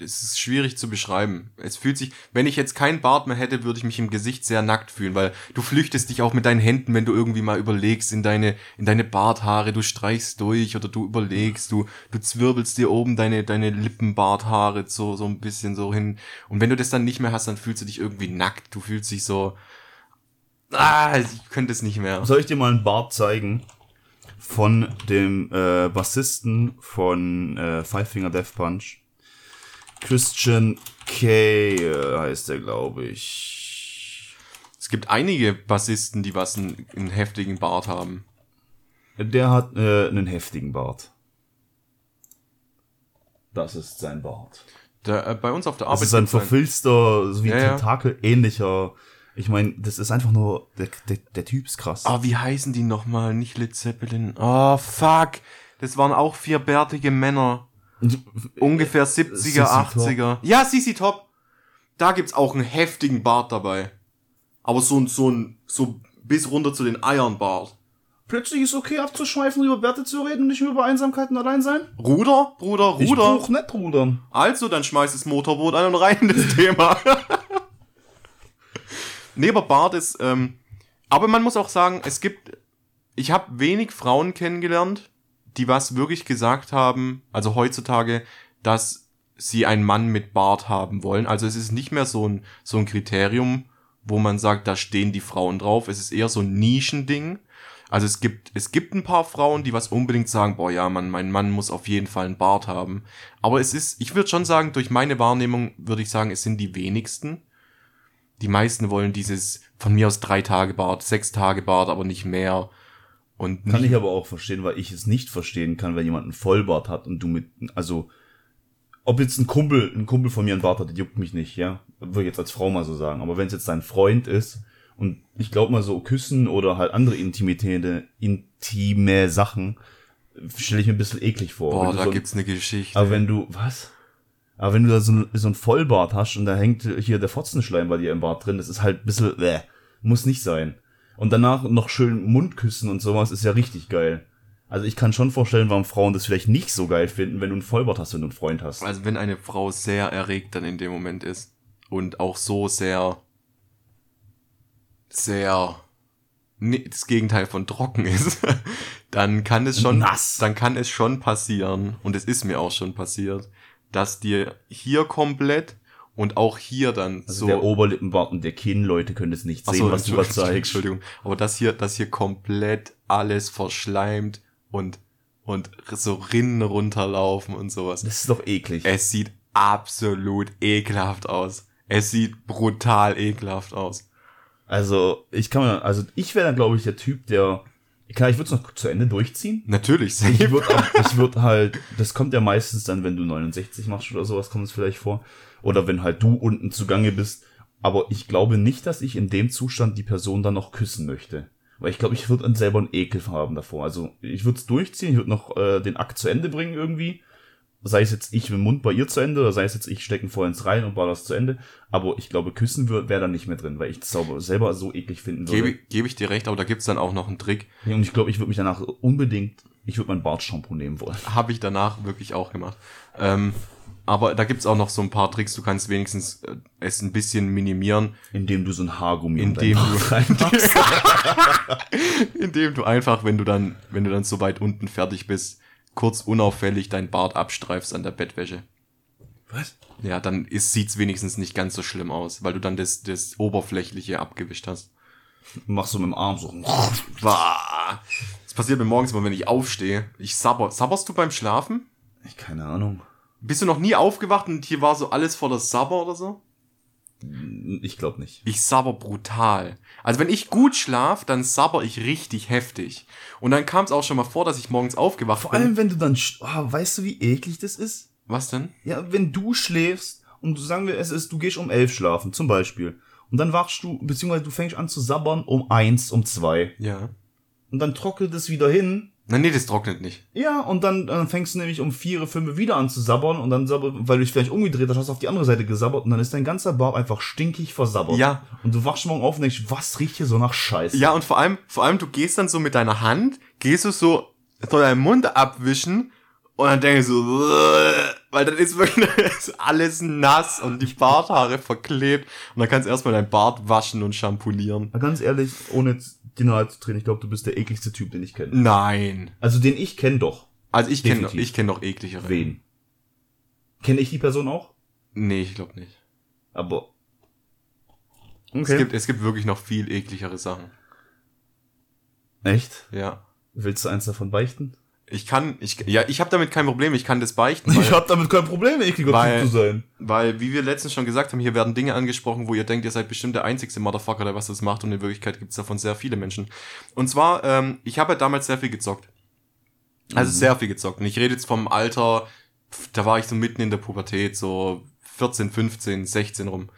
es ist schwierig zu beschreiben. Es fühlt sich, wenn ich jetzt keinen Bart mehr hätte, würde ich mich im Gesicht sehr nackt fühlen, weil du flüchtest dich auch mit deinen Händen, wenn du irgendwie mal überlegst in deine, in deine Barthaare, du streichst durch oder du überlegst, du, du zwirbelst dir oben deine, deine Lippenbarthaare so, so ein bisschen so hin. Und wenn du das dann nicht mehr hast, dann fühlst du dich irgendwie nackt. Du fühlst dich so, ah, ich könnte es nicht mehr. Soll ich dir mal einen Bart zeigen? Von dem äh, Bassisten von äh, Five Finger Death Punch. Christian K. äh, heißt der, glaube ich. Es gibt einige Bassisten, die was einen, einen heftigen Bart haben. Der hat äh, einen heftigen Bart. Das ist sein Bart. Der, äh, bei uns auf der Das Arbeit. ist ein verfilzter, so wie Ja, ja. Tentakel ähnlicher. Ich meine, das ist einfach nur, der, der, der Typ ist krass. Ah, wie heißen die nochmal? Nicht Led Zeppelin. Oh, fuck. Das waren auch vier bärtige Männer. Ungefähr 70er, CC Top. 80er. Ja, CC Top. Da gibt's auch einen heftigen Bart dabei. Aber so ein, so ein, so bis runter zu den Eiern Bart. Plötzlich ist okay abzuschweifen, über Werte zu reden und nicht mehr über Einsamkeit und Alleinsein? Ruder, Bruder, Ich Ruder. brauch nicht rudern. Also, dann schmeiß das Motorboot an und rein in das (laughs) Thema. nee, aber Bart ist, ähm, aber man muss auch sagen, es gibt, ich habe wenig Frauen kennengelernt, die was wirklich gesagt haben, also heutzutage, dass sie einen Mann mit Bart haben wollen. Also es ist nicht mehr so ein, so ein Kriterium, wo man sagt, da stehen die Frauen drauf. Es ist eher so ein Nischending. Also es gibt, es gibt ein paar Frauen, die was unbedingt sagen, boah ja, Mann, mein Mann muss auf jeden Fall einen Bart haben. Aber es ist, ich würde schon sagen, durch meine Wahrnehmung würde ich sagen, es sind die wenigsten. Die meisten wollen dieses von mir aus drei Tage Bart, sechs Tage Bart, aber nicht mehr. Und Kann nicht, ich aber auch verstehen, weil ich es nicht verstehen kann, wenn jemand einen Vollbart hat und du mit, also, ob jetzt ein Kumpel, ein Kumpel von mir einen Bart hat, das juckt mich nicht, ja. Würde ich jetzt als Frau mal so sagen. Aber wenn es jetzt dein Freund ist und ich glaube mal so küssen oder halt andere Intimitäte, intime Sachen, stelle ich mir ein bisschen eklig vor. boah, da so, gibt's eine Geschichte. Aber wenn du, was? Aber wenn du da so, ein- so ein Vollbart hast und da hängt hier der Fotzenschleim bei dir im Bart drin, das ist halt ein bisschen, äh, muss nicht sein. Und danach noch schön Mund küssen und sowas ist ja richtig geil. Also ich kann schon vorstellen, warum Frauen das vielleicht nicht so geil finden, wenn du ein Vollbart hast, wenn du einen Freund hast. Also wenn eine Frau sehr erregt dann in dem Moment ist und auch so sehr, sehr nee, das Gegenteil von trocken ist, (laughs) dann kann es schon, Nass. dann kann es schon passieren und es ist mir auch schon passiert, dass dir hier komplett und auch hier dann Also so der Oberlippenbart und der Kinn, Leute können das nicht sehen, so, was du Entschuldigung, zeigst. Entschuldigung, aber das hier, das hier komplett alles verschleimt und und so Rinnen runterlaufen und sowas. Das ist doch eklig. Es sieht absolut ekelhaft aus. Es sieht brutal ekelhaft aus. Also, ich kann mir, also ich wäre dann, glaube ich, der Typ, der, klar, ich würde es noch zu Ende durchziehen. Natürlich, safe. Ich würde würd halt, das kommt ja meistens dann, wenn du 69 machst oder sowas, kommt es vielleicht vor. Oder wenn halt du unten zugange bist. Aber ich glaube nicht, dass ich in dem Zustand die Person dann noch küssen möchte. Weil ich glaube, ich würde dann selber einen Ekel haben davor. Also ich würde es durchziehen, ich würde noch äh, den Akt zu Ende bringen irgendwie sei es jetzt ich mit dem Mund bei ihr zu Ende oder sei es jetzt ich stecken voll ins rein und baue das zu Ende. Aber ich glaube, küssen wäre wär da nicht mehr drin, weil ich es selber so eklig finden würde. Gebe, gebe ich dir recht, aber da gibt's dann auch noch einen Trick. Ja, und ich glaube, ich würde mich danach unbedingt, ich würde mein Bartshampoo nehmen wollen. Habe ich danach wirklich auch gemacht. Ähm, aber da gibt's auch noch so ein paar Tricks. Du kannst wenigstens äh, es ein bisschen minimieren. Indem du so ein Haargummi in Indem du-. (laughs) (laughs) Indem du einfach, wenn du dann, wenn du dann so weit unten fertig bist, kurz unauffällig dein Bart abstreifst an der Bettwäsche. Was? Ja, dann ist, sieht's wenigstens nicht ganz so schlimm aus, weil du dann das, das Oberflächliche abgewischt hast. Machst du mit dem Arm so. Das passiert mir morgens immer, wenn ich aufstehe. Ich sabber. Sabberst du beim Schlafen? Ich, keine Ahnung. Bist du noch nie aufgewacht und hier war so alles voller Sabber oder so? Ich glaube nicht. Ich sabber brutal. Also wenn ich gut schlaf, dann sabber ich richtig heftig. Und dann kam es auch schon mal vor, dass ich morgens aufgewacht Vor bin. allem, wenn du dann, oh, weißt du, wie eklig das ist? Was denn? Ja, wenn du schläfst und du sagen wir, es ist, du gehst um elf schlafen, zum Beispiel. Und dann wachst du, beziehungsweise du fängst an zu sabbern um eins, um zwei. Ja. Und dann trockelt es wieder hin. Nein, nee, das trocknet nicht. Ja, und dann, dann fängst du nämlich um vier, fünf wieder an zu sabbern und dann sabbert, weil du dich vielleicht umgedreht hast, hast du auf die andere Seite gesabbert und dann ist dein ganzer Bart einfach stinkig versabbert. Ja. Und du wachst morgen auf und denkst, was riecht hier so nach Scheiße? Ja, und vor allem, vor allem, du gehst dann so mit deiner Hand, gehst du so, so deinen Mund abwischen und dann denkst du, weil dann ist wirklich (laughs) ist alles nass und die Barthaare verklebt und dann kannst du erstmal dein Bart waschen und shampoolieren. Na, Ganz ehrlich, ohne dir nahe zu treten, ich glaube, du bist der ekligste Typ, den ich kenne. Nein. Also den ich kenne doch. Also ich kenne Definitiv. ich kenn noch ekligere. Wen? Kenne ich die Person auch? Nee, ich glaube nicht. Aber. Es, gibt, es gibt wirklich noch viel ekligere Sachen. Echt? Ja. Willst du eins davon beichten? Ich kann, ich, ja, ich habe damit kein Problem, ich kann das beichten, Ich weil, hab damit kein Problem, ekliger Weil- Typ zu sein. weil, wie wir letztens schon gesagt haben, hier werden Dinge angesprochen, wo ihr denkt, ihr seid bestimmt der einzigste Motherfucker, der was das macht und in Wirklichkeit gibt's davon sehr viele Menschen. Und zwar, ähm, ich habe ja damals sehr viel gezockt. Also sehr viel gezockt. Und ich rede jetzt vom Alter, da war ich so mitten in der Pubertät, so 14, 15, 16 rum.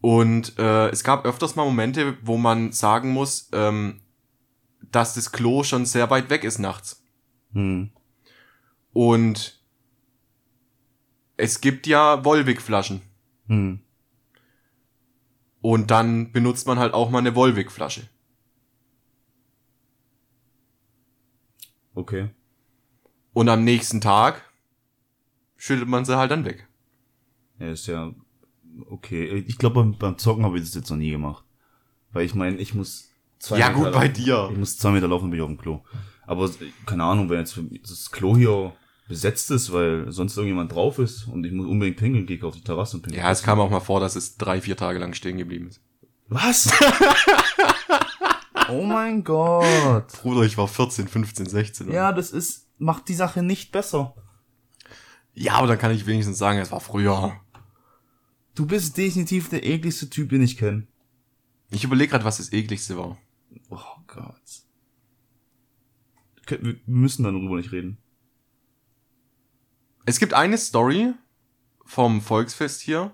Und äh, es gab öfters mal Momente, wo man sagen muss, ähm, dass das Klo schon sehr weit weg ist nachts. Hm. Und es gibt ja Volvic-Flaschen. Hm. Und dann benutzt man halt auch mal eine Volvic-Flasche. Okay. Und am nächsten Tag schüttet man sie halt dann weg. Ja, ist ja okay. Ich glaube, beim, beim Zocken habe ich das jetzt noch nie gemacht. Weil ich meine, ich muss zwei Ja, Meter gut, bei laufen. dir. Ich muss zwei Meter laufen, bin ich auf dem Klo. Aber keine Ahnung, wenn jetzt das Klo hier besetzt ist, weil sonst irgendjemand drauf ist und ich muss unbedingt pinkeln, gehe ich auf die Terrasse und pinkeln. Ja, es kam auch mal vor, dass es drei, vier Tage lang stehen geblieben ist. Was? (laughs) oh mein Gott. Bruder, ich war 14, 15, 16. Ja, das ist, macht die Sache nicht besser. ja, aber dann kann ich wenigstens sagen, es war früher. Du bist definitiv der ekligste Typ, den ich kenne. Ich überlege gerade, was das ekligste war. Oh Gott. Wir müssen darüber nicht reden. Es gibt eine Story vom Volksfest hier,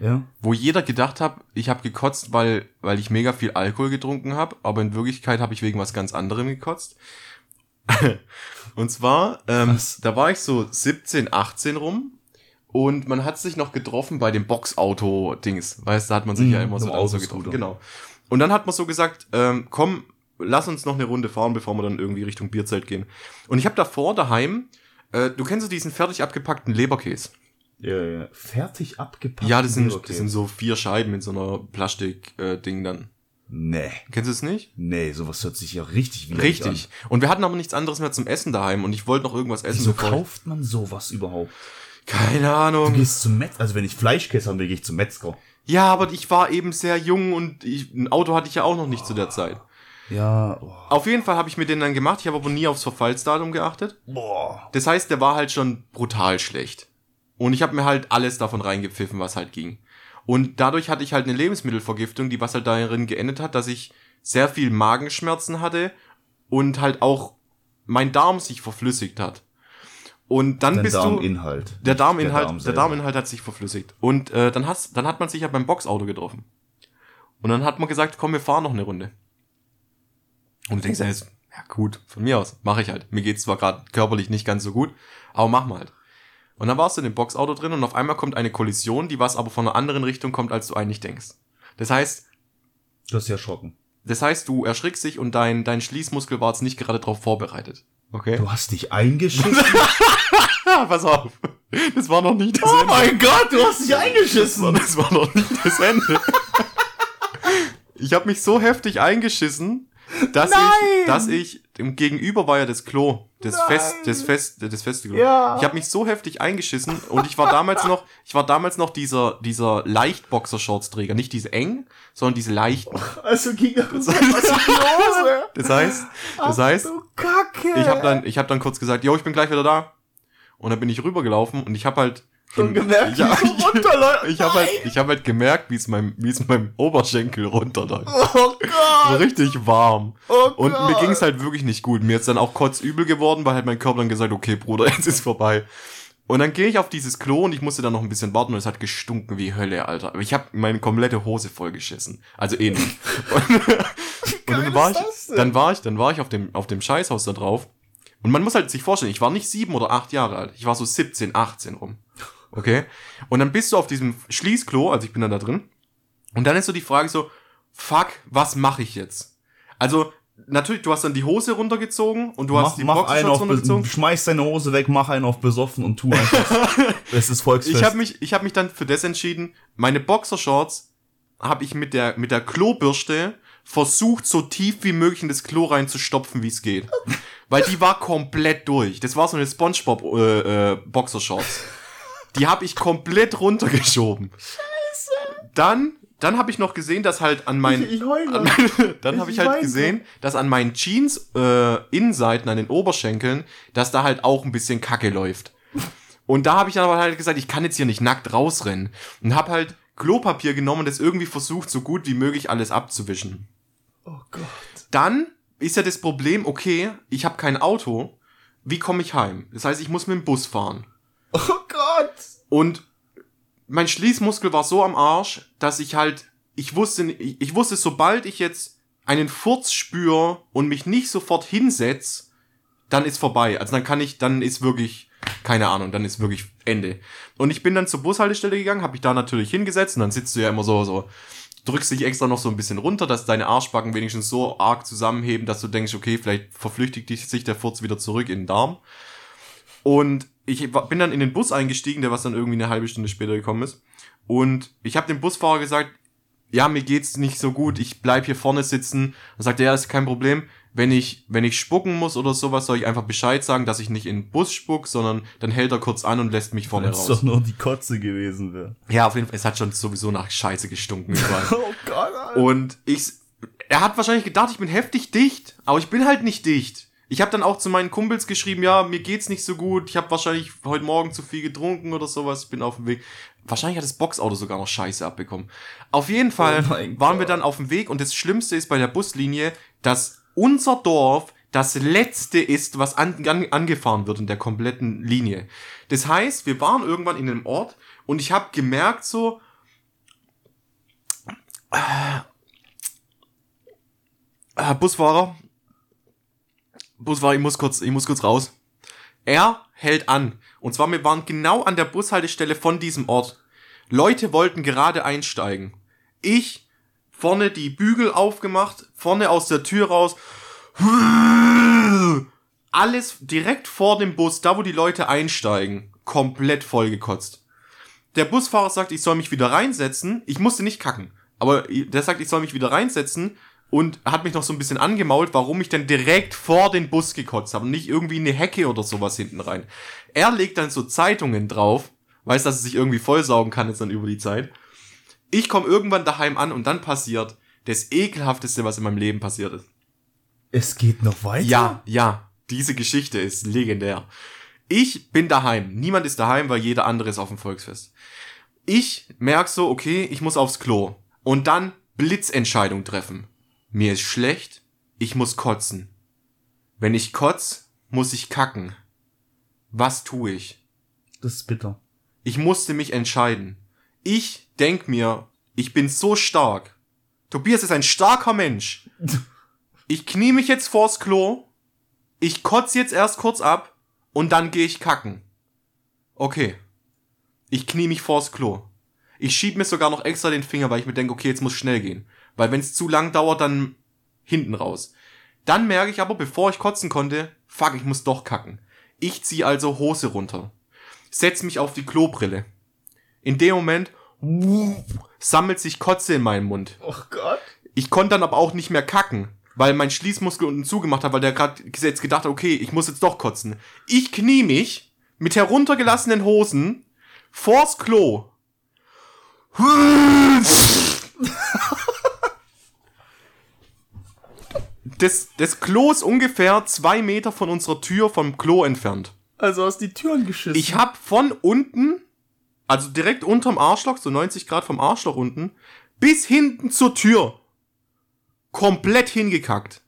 Ja? wo jeder gedacht hat, ich habe gekotzt, weil, weil ich mega viel Alkohol getrunken habe, aber in Wirklichkeit habe ich wegen was ganz anderem gekotzt. (laughs) und zwar, ähm, Was? da war ich so 17, 18 rum und man hat sich noch getroffen bei dem Boxauto-Dings. Weißt, da hat man sich Mhm, ja immer so, im dann so getroffen. Genau. Und dann hat man so gesagt, ähm, komm, lass uns noch eine Runde fahren, bevor wir dann irgendwie Richtung Bierzelt gehen. Und ich habe davor daheim, äh, du kennst diesen fertig abgepackten Leberkäse. Ja, ja. Fertig abgepackt. Ja, das sind, Leberkäse. das sind so vier Scheiben in so einer Plastik-Ding dann. Nee. Kennst du es nicht? Nee, sowas hört sich ja richtig widerlich Richtig. Und wir hatten aber nichts anderes mehr zum Essen daheim und ich wollte noch irgendwas An. essen. Wieso kauft man sowas überhaupt? Keine Du Ahnung. gehst zum Metzger. Also wenn ich Fleischkäse haben will, gehe ich zum Metzger. Ja, aber ich war eben sehr jung und ich, ein Auto hatte ich ja auch noch nicht zu der Zeit. Ja. Oh. Auf jeden Fall habe ich mir den dann gemacht. Ich habe aber nie aufs Verfallsdatum geachtet. Boah. Das heißt, der war halt schon brutal schlecht. Und ich habe mir halt alles davon reingepfiffen, was halt ging. Und dadurch hatte ich halt eine Lebensmittelvergiftung, die was halt darin geendet hat, dass ich sehr viel Magenschmerzen hatte und halt auch mein Darm sich verflüssigt hat. Und dann Dein bist du Darminhalt. der Darminhalt, Darm der. Darminhalt hat sich verflüssigt. Und äh, dann, hast, dann hat man sich ja beim Boxauto getroffen. Und dann hat man gesagt, komm, wir fahren noch eine Runde. Und du denkst ja jetzt, ja gut, von mir aus, mache ich halt. Mir geht's zwar gerade körperlich nicht ganz so gut, aber mach mal halt. Und dann warst du in dem Boxauto drin und auf einmal kommt eine Kollision, die was aber von einer anderen Richtung kommt, als du eigentlich denkst. Das heißt, Du hast ja erschrocken. das heißt, du erschrickst dich und dein, dein Schließmuskel war jetzt nicht gerade darauf vorbereitet. Okay? Du hast dich eingeschissen? (laughs) Pass auf. Das war noch nicht das oh Ende. mein Gott, du hast dich Das war, eingeschissen! das war noch nicht das Ende. Ich habe mich so heftig eingeschissen, dass Nein! ich, dass ich, im Gegenüber war ja das Klo, das Nein! Fest, das Fest, das feste Klo. Ja. Ich habe mich so heftig eingeschissen und ich war damals noch, ich war damals noch dieser, dieser Leichtboxershorts-Träger, nicht diese eng, sondern diese leichten. Also ging das (laughs) Hose. Das heißt, das heißt, du Kacke. ich habe dann, ich habe dann kurz gesagt, jo, ich bin gleich wieder da. Und dann bin ich rübergelaufen und ich habe halt schon gemerkt, ja, wie es (laughs) runterläuft. Ich habe halt, ich hab halt gemerkt, wie es meinem, wie es meinem Oberschenkel runterläuft. Oh So Gott. richtig warm. Oh Und Gott. mir ging es halt wirklich nicht gut. Mir ist dann auch kotzübel geworden, weil halt mein Körper dann gesagt, okay, Bruder, (laughs) jetzt ist vorbei. Und dann gehe ich auf dieses Klo und ich musste dann noch ein bisschen warten und es hat gestunken wie Hölle, Alter. Aber ich habe meine komplette Hose vollgeschissen. Also eh nicht. Und, (laughs) und dann war ich, dann war ich, dann war ich auf dem, auf dem Scheißhaus da drauf. Und man muss halt sich vorstellen, ich war nicht sieben oder acht Jahre alt. Ich war so 17, 18 rum. Okay? Und dann bist du auf diesem Schließklo, also ich bin dann da drin. Und dann ist so die Frage so, fuck, was mache ich jetzt? Also, natürlich, du hast dann die Hose runtergezogen und du hast Mach, die mach einen Boxershorts auf, runtergezogen. schmeiß deine Hose weg, mach einen auf besoffen und tu einfach. (laughs) es ist Volksfest. Ich habe mich, ich habe mich dann für das entschieden. Meine Boxershorts habe ich mit der mit der Klobürste versucht, so tief wie möglich in das Klo reinzustopfen, wie es geht, (laughs) weil die war komplett durch. Das war so eine SpongeBob äh, äh, Boxershorts. Die habe ich komplett runtergeschoben. Scheiße. Dann dann habe ich noch gesehen, dass halt an meinen ich, ich an (laughs) dann Ich habe ich halt weine. gesehen, dass an meinen Jeans äh, Innenseiten, an den Oberschenkeln, dass da halt auch ein bisschen Kacke läuft. Und da habe ich dann aber halt gesagt, ich kann jetzt hier nicht nackt rausrennen. Und habe halt Klopapier genommen und das irgendwie versucht, so gut wie möglich alles abzuwischen. oh Gott. Dann ist ja das Problem, okay, ich habe kein Auto. Wie komme ich heim? Das heißt, ich muss mit dem Bus fahren. (laughs) Und mein Schließmuskel war so am Arsch, dass ich halt, ich wusste, ich, ich wusste, sobald ich jetzt einen Furz spüre und mich nicht sofort hinsetz, dann ist vorbei. Also dann kann ich, dann ist wirklich, keine Ahnung, dann ist wirklich Ende. Und ich bin dann zur Bushaltestelle gegangen, habe mich da natürlich hingesetzt und dann sitzt du ja immer so, so, drückst dich extra noch so ein bisschen runter, dass deine Arschbacken wenigstens so arg zusammenheben, dass du denkst, okay, vielleicht verflüchtigt sich der Furz wieder zurück in den Darm. Und ich bin dann in den Bus eingestiegen, der was dann irgendwie eine halbe Stunde später gekommen ist. Und ich habe dem Busfahrer gesagt, ja, mir geht's nicht so gut, ich bleib hier vorne sitzen. Dann sagt er, ja, ist kein Problem. Wenn ich, wenn ich spucken muss oder sowas, soll ich einfach Bescheid sagen, dass ich nicht in den Bus spuck, sondern dann hält er kurz an und lässt mich vorne Wenn es raus. doch nur die Kotze gewesen wäre. Ja, auf jeden Fall, es hat schon sowieso nach Scheiße gestunken überall. (laughs) Oh Gott, Alter. Und ich, er hat wahrscheinlich gedacht, ich bin heftig dicht, aber ich bin halt nicht dicht. Ich habe dann auch zu meinen Kumpels geschrieben, ja, mir geht's nicht so gut, ich habe wahrscheinlich heute Morgen zu viel getrunken oder sowas, bin auf dem Weg. Wahrscheinlich hat das Boxauto sogar noch Scheiße abbekommen. Auf jeden Fall Oh waren wir dann auf dem Weg und das Schlimmste ist bei der Buslinie, dass unser Dorf das letzte ist, was an, an, angefahren wird in der kompletten Linie. Das heißt, wir waren irgendwann in einem Ort und ich habe gemerkt so, äh, Busfahrer, Busfahrer, ich muss kurz, ich muss kurz raus. Er hält an. Und zwar, wir waren genau an der Bushaltestelle von diesem Ort. Leute wollten gerade einsteigen. Ich vorne die Bügel aufgemacht, vorne aus der Tür raus. Alles direkt vor dem Bus, da wo die Leute einsteigen, komplett vollgekotzt. Der Busfahrer sagt, ich soll mich wieder reinsetzen. Ich musste nicht kacken. Aber der sagt, ich soll mich wieder reinsetzen und hat mich noch so ein bisschen angemault, warum ich denn direkt vor den Bus gekotzt habe und nicht irgendwie in eine Hecke oder sowas hinten rein. Er legt dann so Zeitungen drauf, weiß, dass er sich irgendwie vollsaugen kann jetzt dann über die Zeit. Ich komme irgendwann daheim an und dann passiert das ekelhafteste, was in meinem Leben passiert ist. Es geht noch weiter? Ja, ja, diese Geschichte ist legendär. Ich bin daheim. Niemand ist daheim, weil jeder andere ist auf dem Volksfest. Ich merk so, okay, ich muss aufs Klo. Und dann Blitzentscheidung treffen. Mir ist schlecht, ich muss kotzen. Wenn ich kotz, muss ich kacken. Was tue ich? Das ist bitter. Ich musste mich entscheiden. Ich denk mir, ich bin so stark. Tobias ist ein starker Mensch. (laughs) Ich knie mich jetzt vors Klo. Ich kotz jetzt erst kurz ab und dann gehe ich kacken. Okay. Ich knie mich vors Klo. Ich schieb mir sogar noch extra den Finger, weil ich mir denke, okay, jetzt muss schnell gehen. Weil wenn es zu lang dauert, dann hinten raus. Dann merke ich aber, bevor ich kotzen konnte, fuck, ich muss doch kacken. Ich zieh also Hose runter. Setz mich auf die Klobrille. In dem Moment sammelt sich Kotze in meinem Mund. Oh Gott. Ich konnte dann aber auch nicht mehr kacken, weil mein Schließmuskel unten zugemacht hat, weil der gerade jetzt gedacht hat, okay, ich muss jetzt doch kotzen. Ich knie mich mit heruntergelassenen Hosen vors Klo. (laughs) (laughs) Das, das Klo ist ungefähr zwei Meter von unserer Tür vom Klo entfernt. Also hast die Türen geschissen. Ich hab von unten, also direkt unterm Arschloch, so 90 Grad vom Arschloch unten, bis hinten zur Tür komplett hingekackt.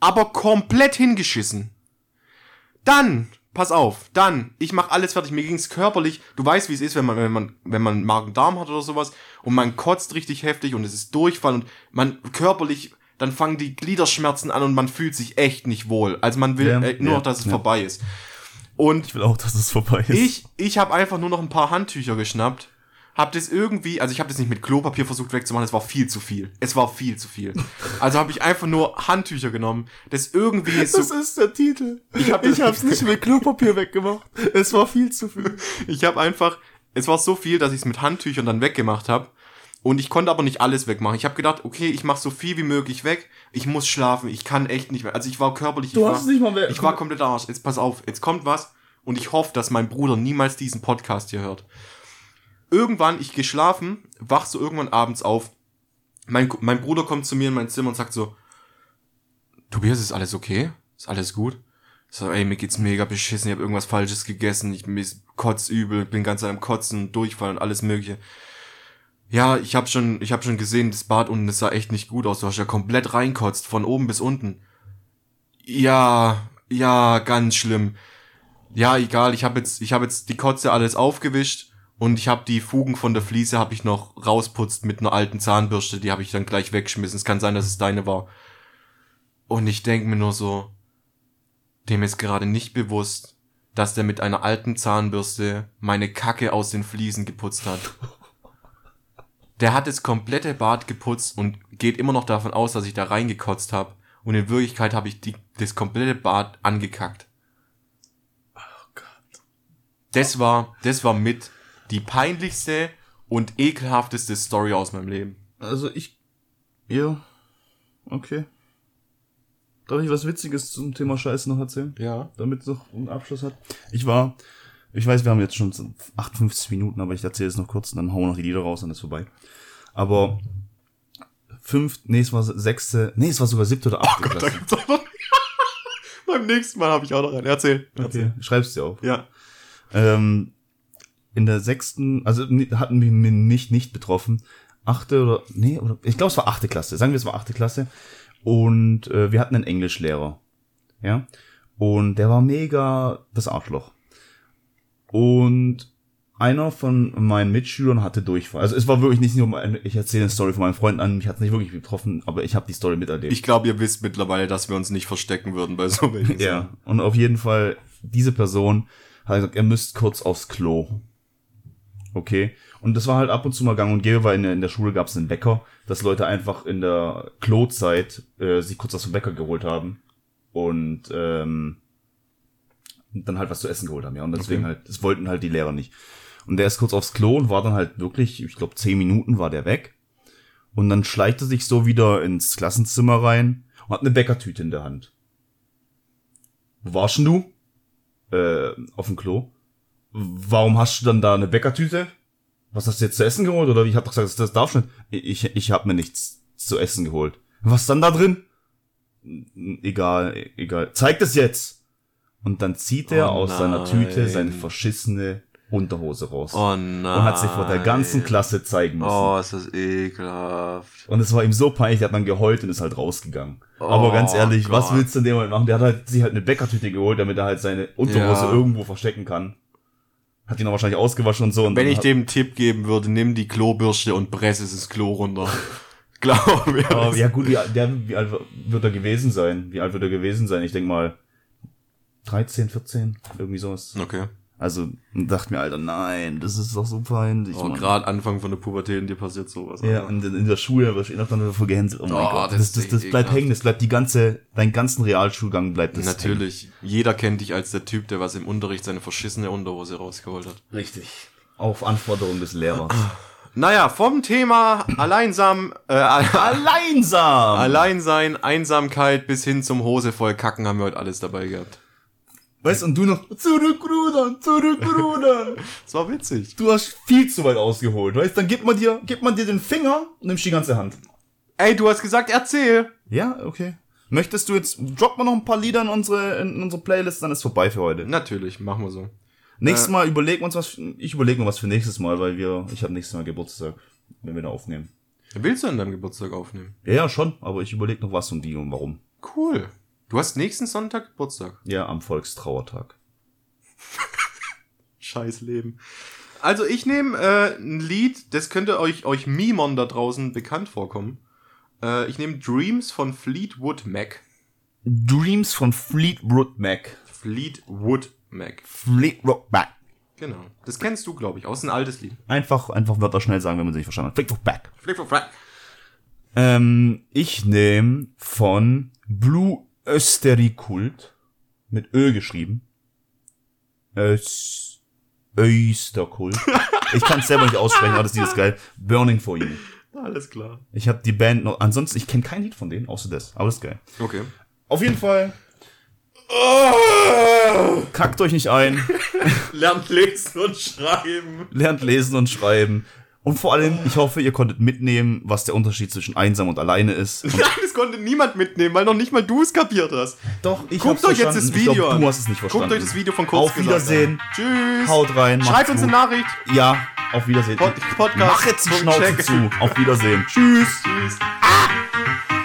Aber komplett hingeschissen. Dann, pass auf, dann, ich mach alles fertig. Mir ging's körperlich. Du weißt, wie es ist, wenn man, wenn man, wenn man Magen-Darm hat oder sowas und man kotzt richtig heftig und es ist Durchfall und man körperlich, dann fangen die Gliederschmerzen an und man fühlt sich echt nicht wohl. Also man will Ja, äh, nur ja, noch, dass es ja. vorbei ist. Und Ich will auch, dass es vorbei ist. ich, ich habe einfach nur noch ein paar Handtücher geschnappt, hab das irgendwie, also ich habe das nicht mit Klopapier versucht wegzumachen, es war viel zu viel. Es war viel zu viel. Also habe ich einfach nur Handtücher genommen, das irgendwie so, Das ist der Titel. Ich hab- ich hab's nicht mit Klopapier weggemacht. Es war viel zu viel. ich habe einfach, es war so viel, dass ich es mit Handtüchern dann weggemacht habe. Und ich konnte aber nicht alles wegmachen. Ich habe gedacht, okay, ich mache so viel wie möglich weg. Ich muss schlafen. Ich kann echt nicht mehr. Also ich war körperlich. Du ich hast war, nicht mal mehr- Ich war komplett Arsch. Jetzt pass auf. Jetzt kommt was. Und ich hoffe, dass mein Bruder niemals diesen Podcast hier hört. Irgendwann, ich geschlafen, wach so irgendwann abends auf. Mein, mein Bruder kommt zu mir in mein Zimmer und sagt so, Tobias, ist alles okay? Ist alles gut? Ich so, ey, mir geht's mega beschissen, ich habe irgendwas Falsches gegessen, ich mir ist kotzübel, bin ganz am Kotzen, Durchfall und alles mögliche. Ja, ich habe schon, ich habe schon gesehen, das Bad unten, das sah echt nicht gut aus. Du hast ja komplett reinkotzt, von oben bis unten. Ja, ja, ganz schlimm. Ja, egal, ich habe jetzt, ich habe jetzt die Kotze alles aufgewischt und ich habe die Fugen von der Fliese habe ich noch rausputzt mit einer alten Zahnbürste, die habe ich dann gleich weggeschmissen. Es kann sein, dass es deine war. Und ich denk mir nur so, dem ist gerade nicht bewusst, dass der mit einer alten Zahnbürste meine Kacke aus den Fliesen geputzt hat. (laughs) Der hat das komplette Bad geputzt und geht immer noch davon aus, dass ich da reingekotzt habe. Und in Wirklichkeit habe ich die, das komplette Bad angekackt. Oh Gott. Das war, das war mit die peinlichste und ekelhafteste Story aus meinem Leben. Also ich. Ja. Okay. Darf ich was Witziges zum Thema Scheiße noch erzählen? Ja. Damit es noch einen Abschluss hat. Ich war. Ich weiß, wir haben jetzt schon so 58 Minuten, aber ich erzähle es noch kurz und dann hauen wir noch die Lieder raus und ist vorbei. Aber fünf, nee, es war sechste, nee, es war sogar siebte oder achte Klasse. gibt's auch noch. (laughs) Beim nächsten Mal habe ich auch noch einen. Erzähl. Okay, schreib's dir auf. Ja. Ähm, in der sechsten, also hatten wir mich nicht betroffen. Achte oder, nee, oder, ich glaube, es war achte Klasse. Sagen wir, es war achte Klasse. Und äh, wir hatten einen Englischlehrer. Ja. Und der war mega das Arschloch. Und einer von meinen Mitschülern hatte Durchfall. Also es war wirklich nicht nur, mein, ich erzähle eine Story von meinen Freunden an, mich hat es nicht wirklich betroffen, aber ich habe die Story miterlebt. Ich glaube, ihr wisst mittlerweile, dass wir uns nicht verstecken würden bei so (laughs) welchen Ja, Sachen. und auf jeden Fall, diese Person hat gesagt, er müsst kurz aufs Klo. Okay. Und das war halt ab und zu mal gang und gäbe, weil in der, in der Schule gab es einen Wecker, dass Leute einfach in der Klozeit äh, sich kurz aus dem Wecker geholt haben und ähm, dann halt was zu essen geholt haben, ja. Und deswegen Okay. halt, das wollten halt die Lehrer nicht. Und der ist kurz aufs Klo und war dann halt wirklich, ich glaube, zehn Minuten war der weg. Und dann schleicht er sich so wieder ins Klassenzimmer rein und hat eine Bäckertüte in der Hand. Wo warst denn du? Äh, auf dem Klo. Warum hast du dann da eine Bäckertüte? Was hast du jetzt zu essen geholt? Oder ich hab doch gesagt, das, das darfst du nicht. Ich, ich hab mir nichts zu essen geholt. Was ist dann da drin? Egal, egal. Zeig das jetzt! Und dann zieht er Oh aus seiner nein. Tüte seine verschissene Unterhose raus. Oh nein. und hat sich vor der ganzen Klasse zeigen müssen. Oh, ist das ekelhaft. Und es war ihm so peinlich, der hat dann geheult und ist halt rausgegangen. Aber Oh ganz ehrlich, was Gott. willst du in dem Moment machen? Der hat halt, sich halt eine Bäckertüte geholt, damit er halt seine Unterhose Ja. irgendwo verstecken kann. Hat die noch wahrscheinlich ausgewaschen und so. Und Wenn dann ich dem einen Tipp geben würde, nimm die Klobürste und presse es ins Klo runter. (laughs) Glaub mir. Aber ja gut, wie, der, wie alt wird er gewesen sein? Wie alt wird er gewesen sein? Ich denk mal 13, 14, irgendwie sowas. Okay. Also dachte mir, Alter, nein, das ist doch so peinlich. Oh, gerade Anfang von der Pubertät dir passiert sowas. Ja, Alter. und in, in der Schule wirst du eh noch dann dafür gehänselt. Oh mein Oh, Gott, das das, das, das, ekelhaft. bleibt hängen, das bleibt die ganze, dein ganzen Realschulgang bleibt das Natürlich. Jeder kennt dich als der Typ, der was im Unterricht seine verschissene Unterhose rausgeholt hat. hängen. Richtig. Auf Anforderung des Lehrers. Naja, vom Thema Alleinsam, äh, (laughs) Alleinsam! Alleinsein, Einsamkeit bis hin zum Hose voll kacken haben wir heute alles dabei gehabt. Weißt du, und du noch, zurückrudern, zurückrudern. (laughs) Das war witzig. du hast viel zu weit ausgeholt, weißt Dann gibt man dir, gibt man dir den Finger und nimmst die ganze Hand. Ey, du hast gesagt, erzähl. Ja, okay. Möchtest du jetzt, drop mal noch ein paar Lieder in unsere, in unsere Playlist, dann ist vorbei für heute. Natürlich, machen wir so. Nächstes Mal überlegen wir uns was, ich überlege mir was für nächstes Mal, weil wir, ich habe nächstes Mal Geburtstag, wenn wir da aufnehmen. Willst du an deinem Geburtstag aufnehmen? Ja, ja, schon, aber ich überlege noch was und wie und warum. Cool. Du hast nächsten Sonntag Geburtstag. Ja, am Volkstrauertag. (laughs) Scheiß Leben. Also ich nehme äh, ein Lied, das könnte euch, euch Mimon da draußen bekannt vorkommen. Äh, ich nehme Dreams von Fleetwood Mac. Dreams von Fleetwood Mac. Fleetwood Mac. Fleetwood Mac. Genau. Das kennst du, glaube ich, aus ein altes Lied. Einfach, einfach Wörter schnell sagen, wenn man sie nicht verstanden hat. Fleetwood Mac. Fleetwood Mac. Ähm, ich nehme von Blue Österrekult mit Ö geschrieben. Ös Österkult. Ich kann es selber nicht aussprechen, aber das Lied ist geil. Burning for You. Alles klar. Ich habe die Band noch. Ansonsten, ich kenne kein Lied von denen, außer das. Aber das ist geil. Okay. Auf jeden Fall. Kackt euch nicht ein. (laughs) Lernt lesen und schreiben. lernt lesen und schreiben. Und vor allem, ich hoffe, ihr konntet mitnehmen, was der Unterschied zwischen einsam und alleine ist. Und (laughs) Nein, das konnte niemand mitnehmen, weil noch nicht mal du es kapiert hast. doch, ich Guckt hab's euch jetzt das Video glaub, an. Du hast es nicht verstanden. Guckt euch das Video von Kurz Auf Wiedersehen. Tschüss. Haut rein. Schreibt uns eine. Nachricht. Ja, auf Wiedersehen. Pod Podcast. Mach jetzt die Schnauze zu. Auf Wiedersehen. Tschüss. Tschüss. Gentlemen,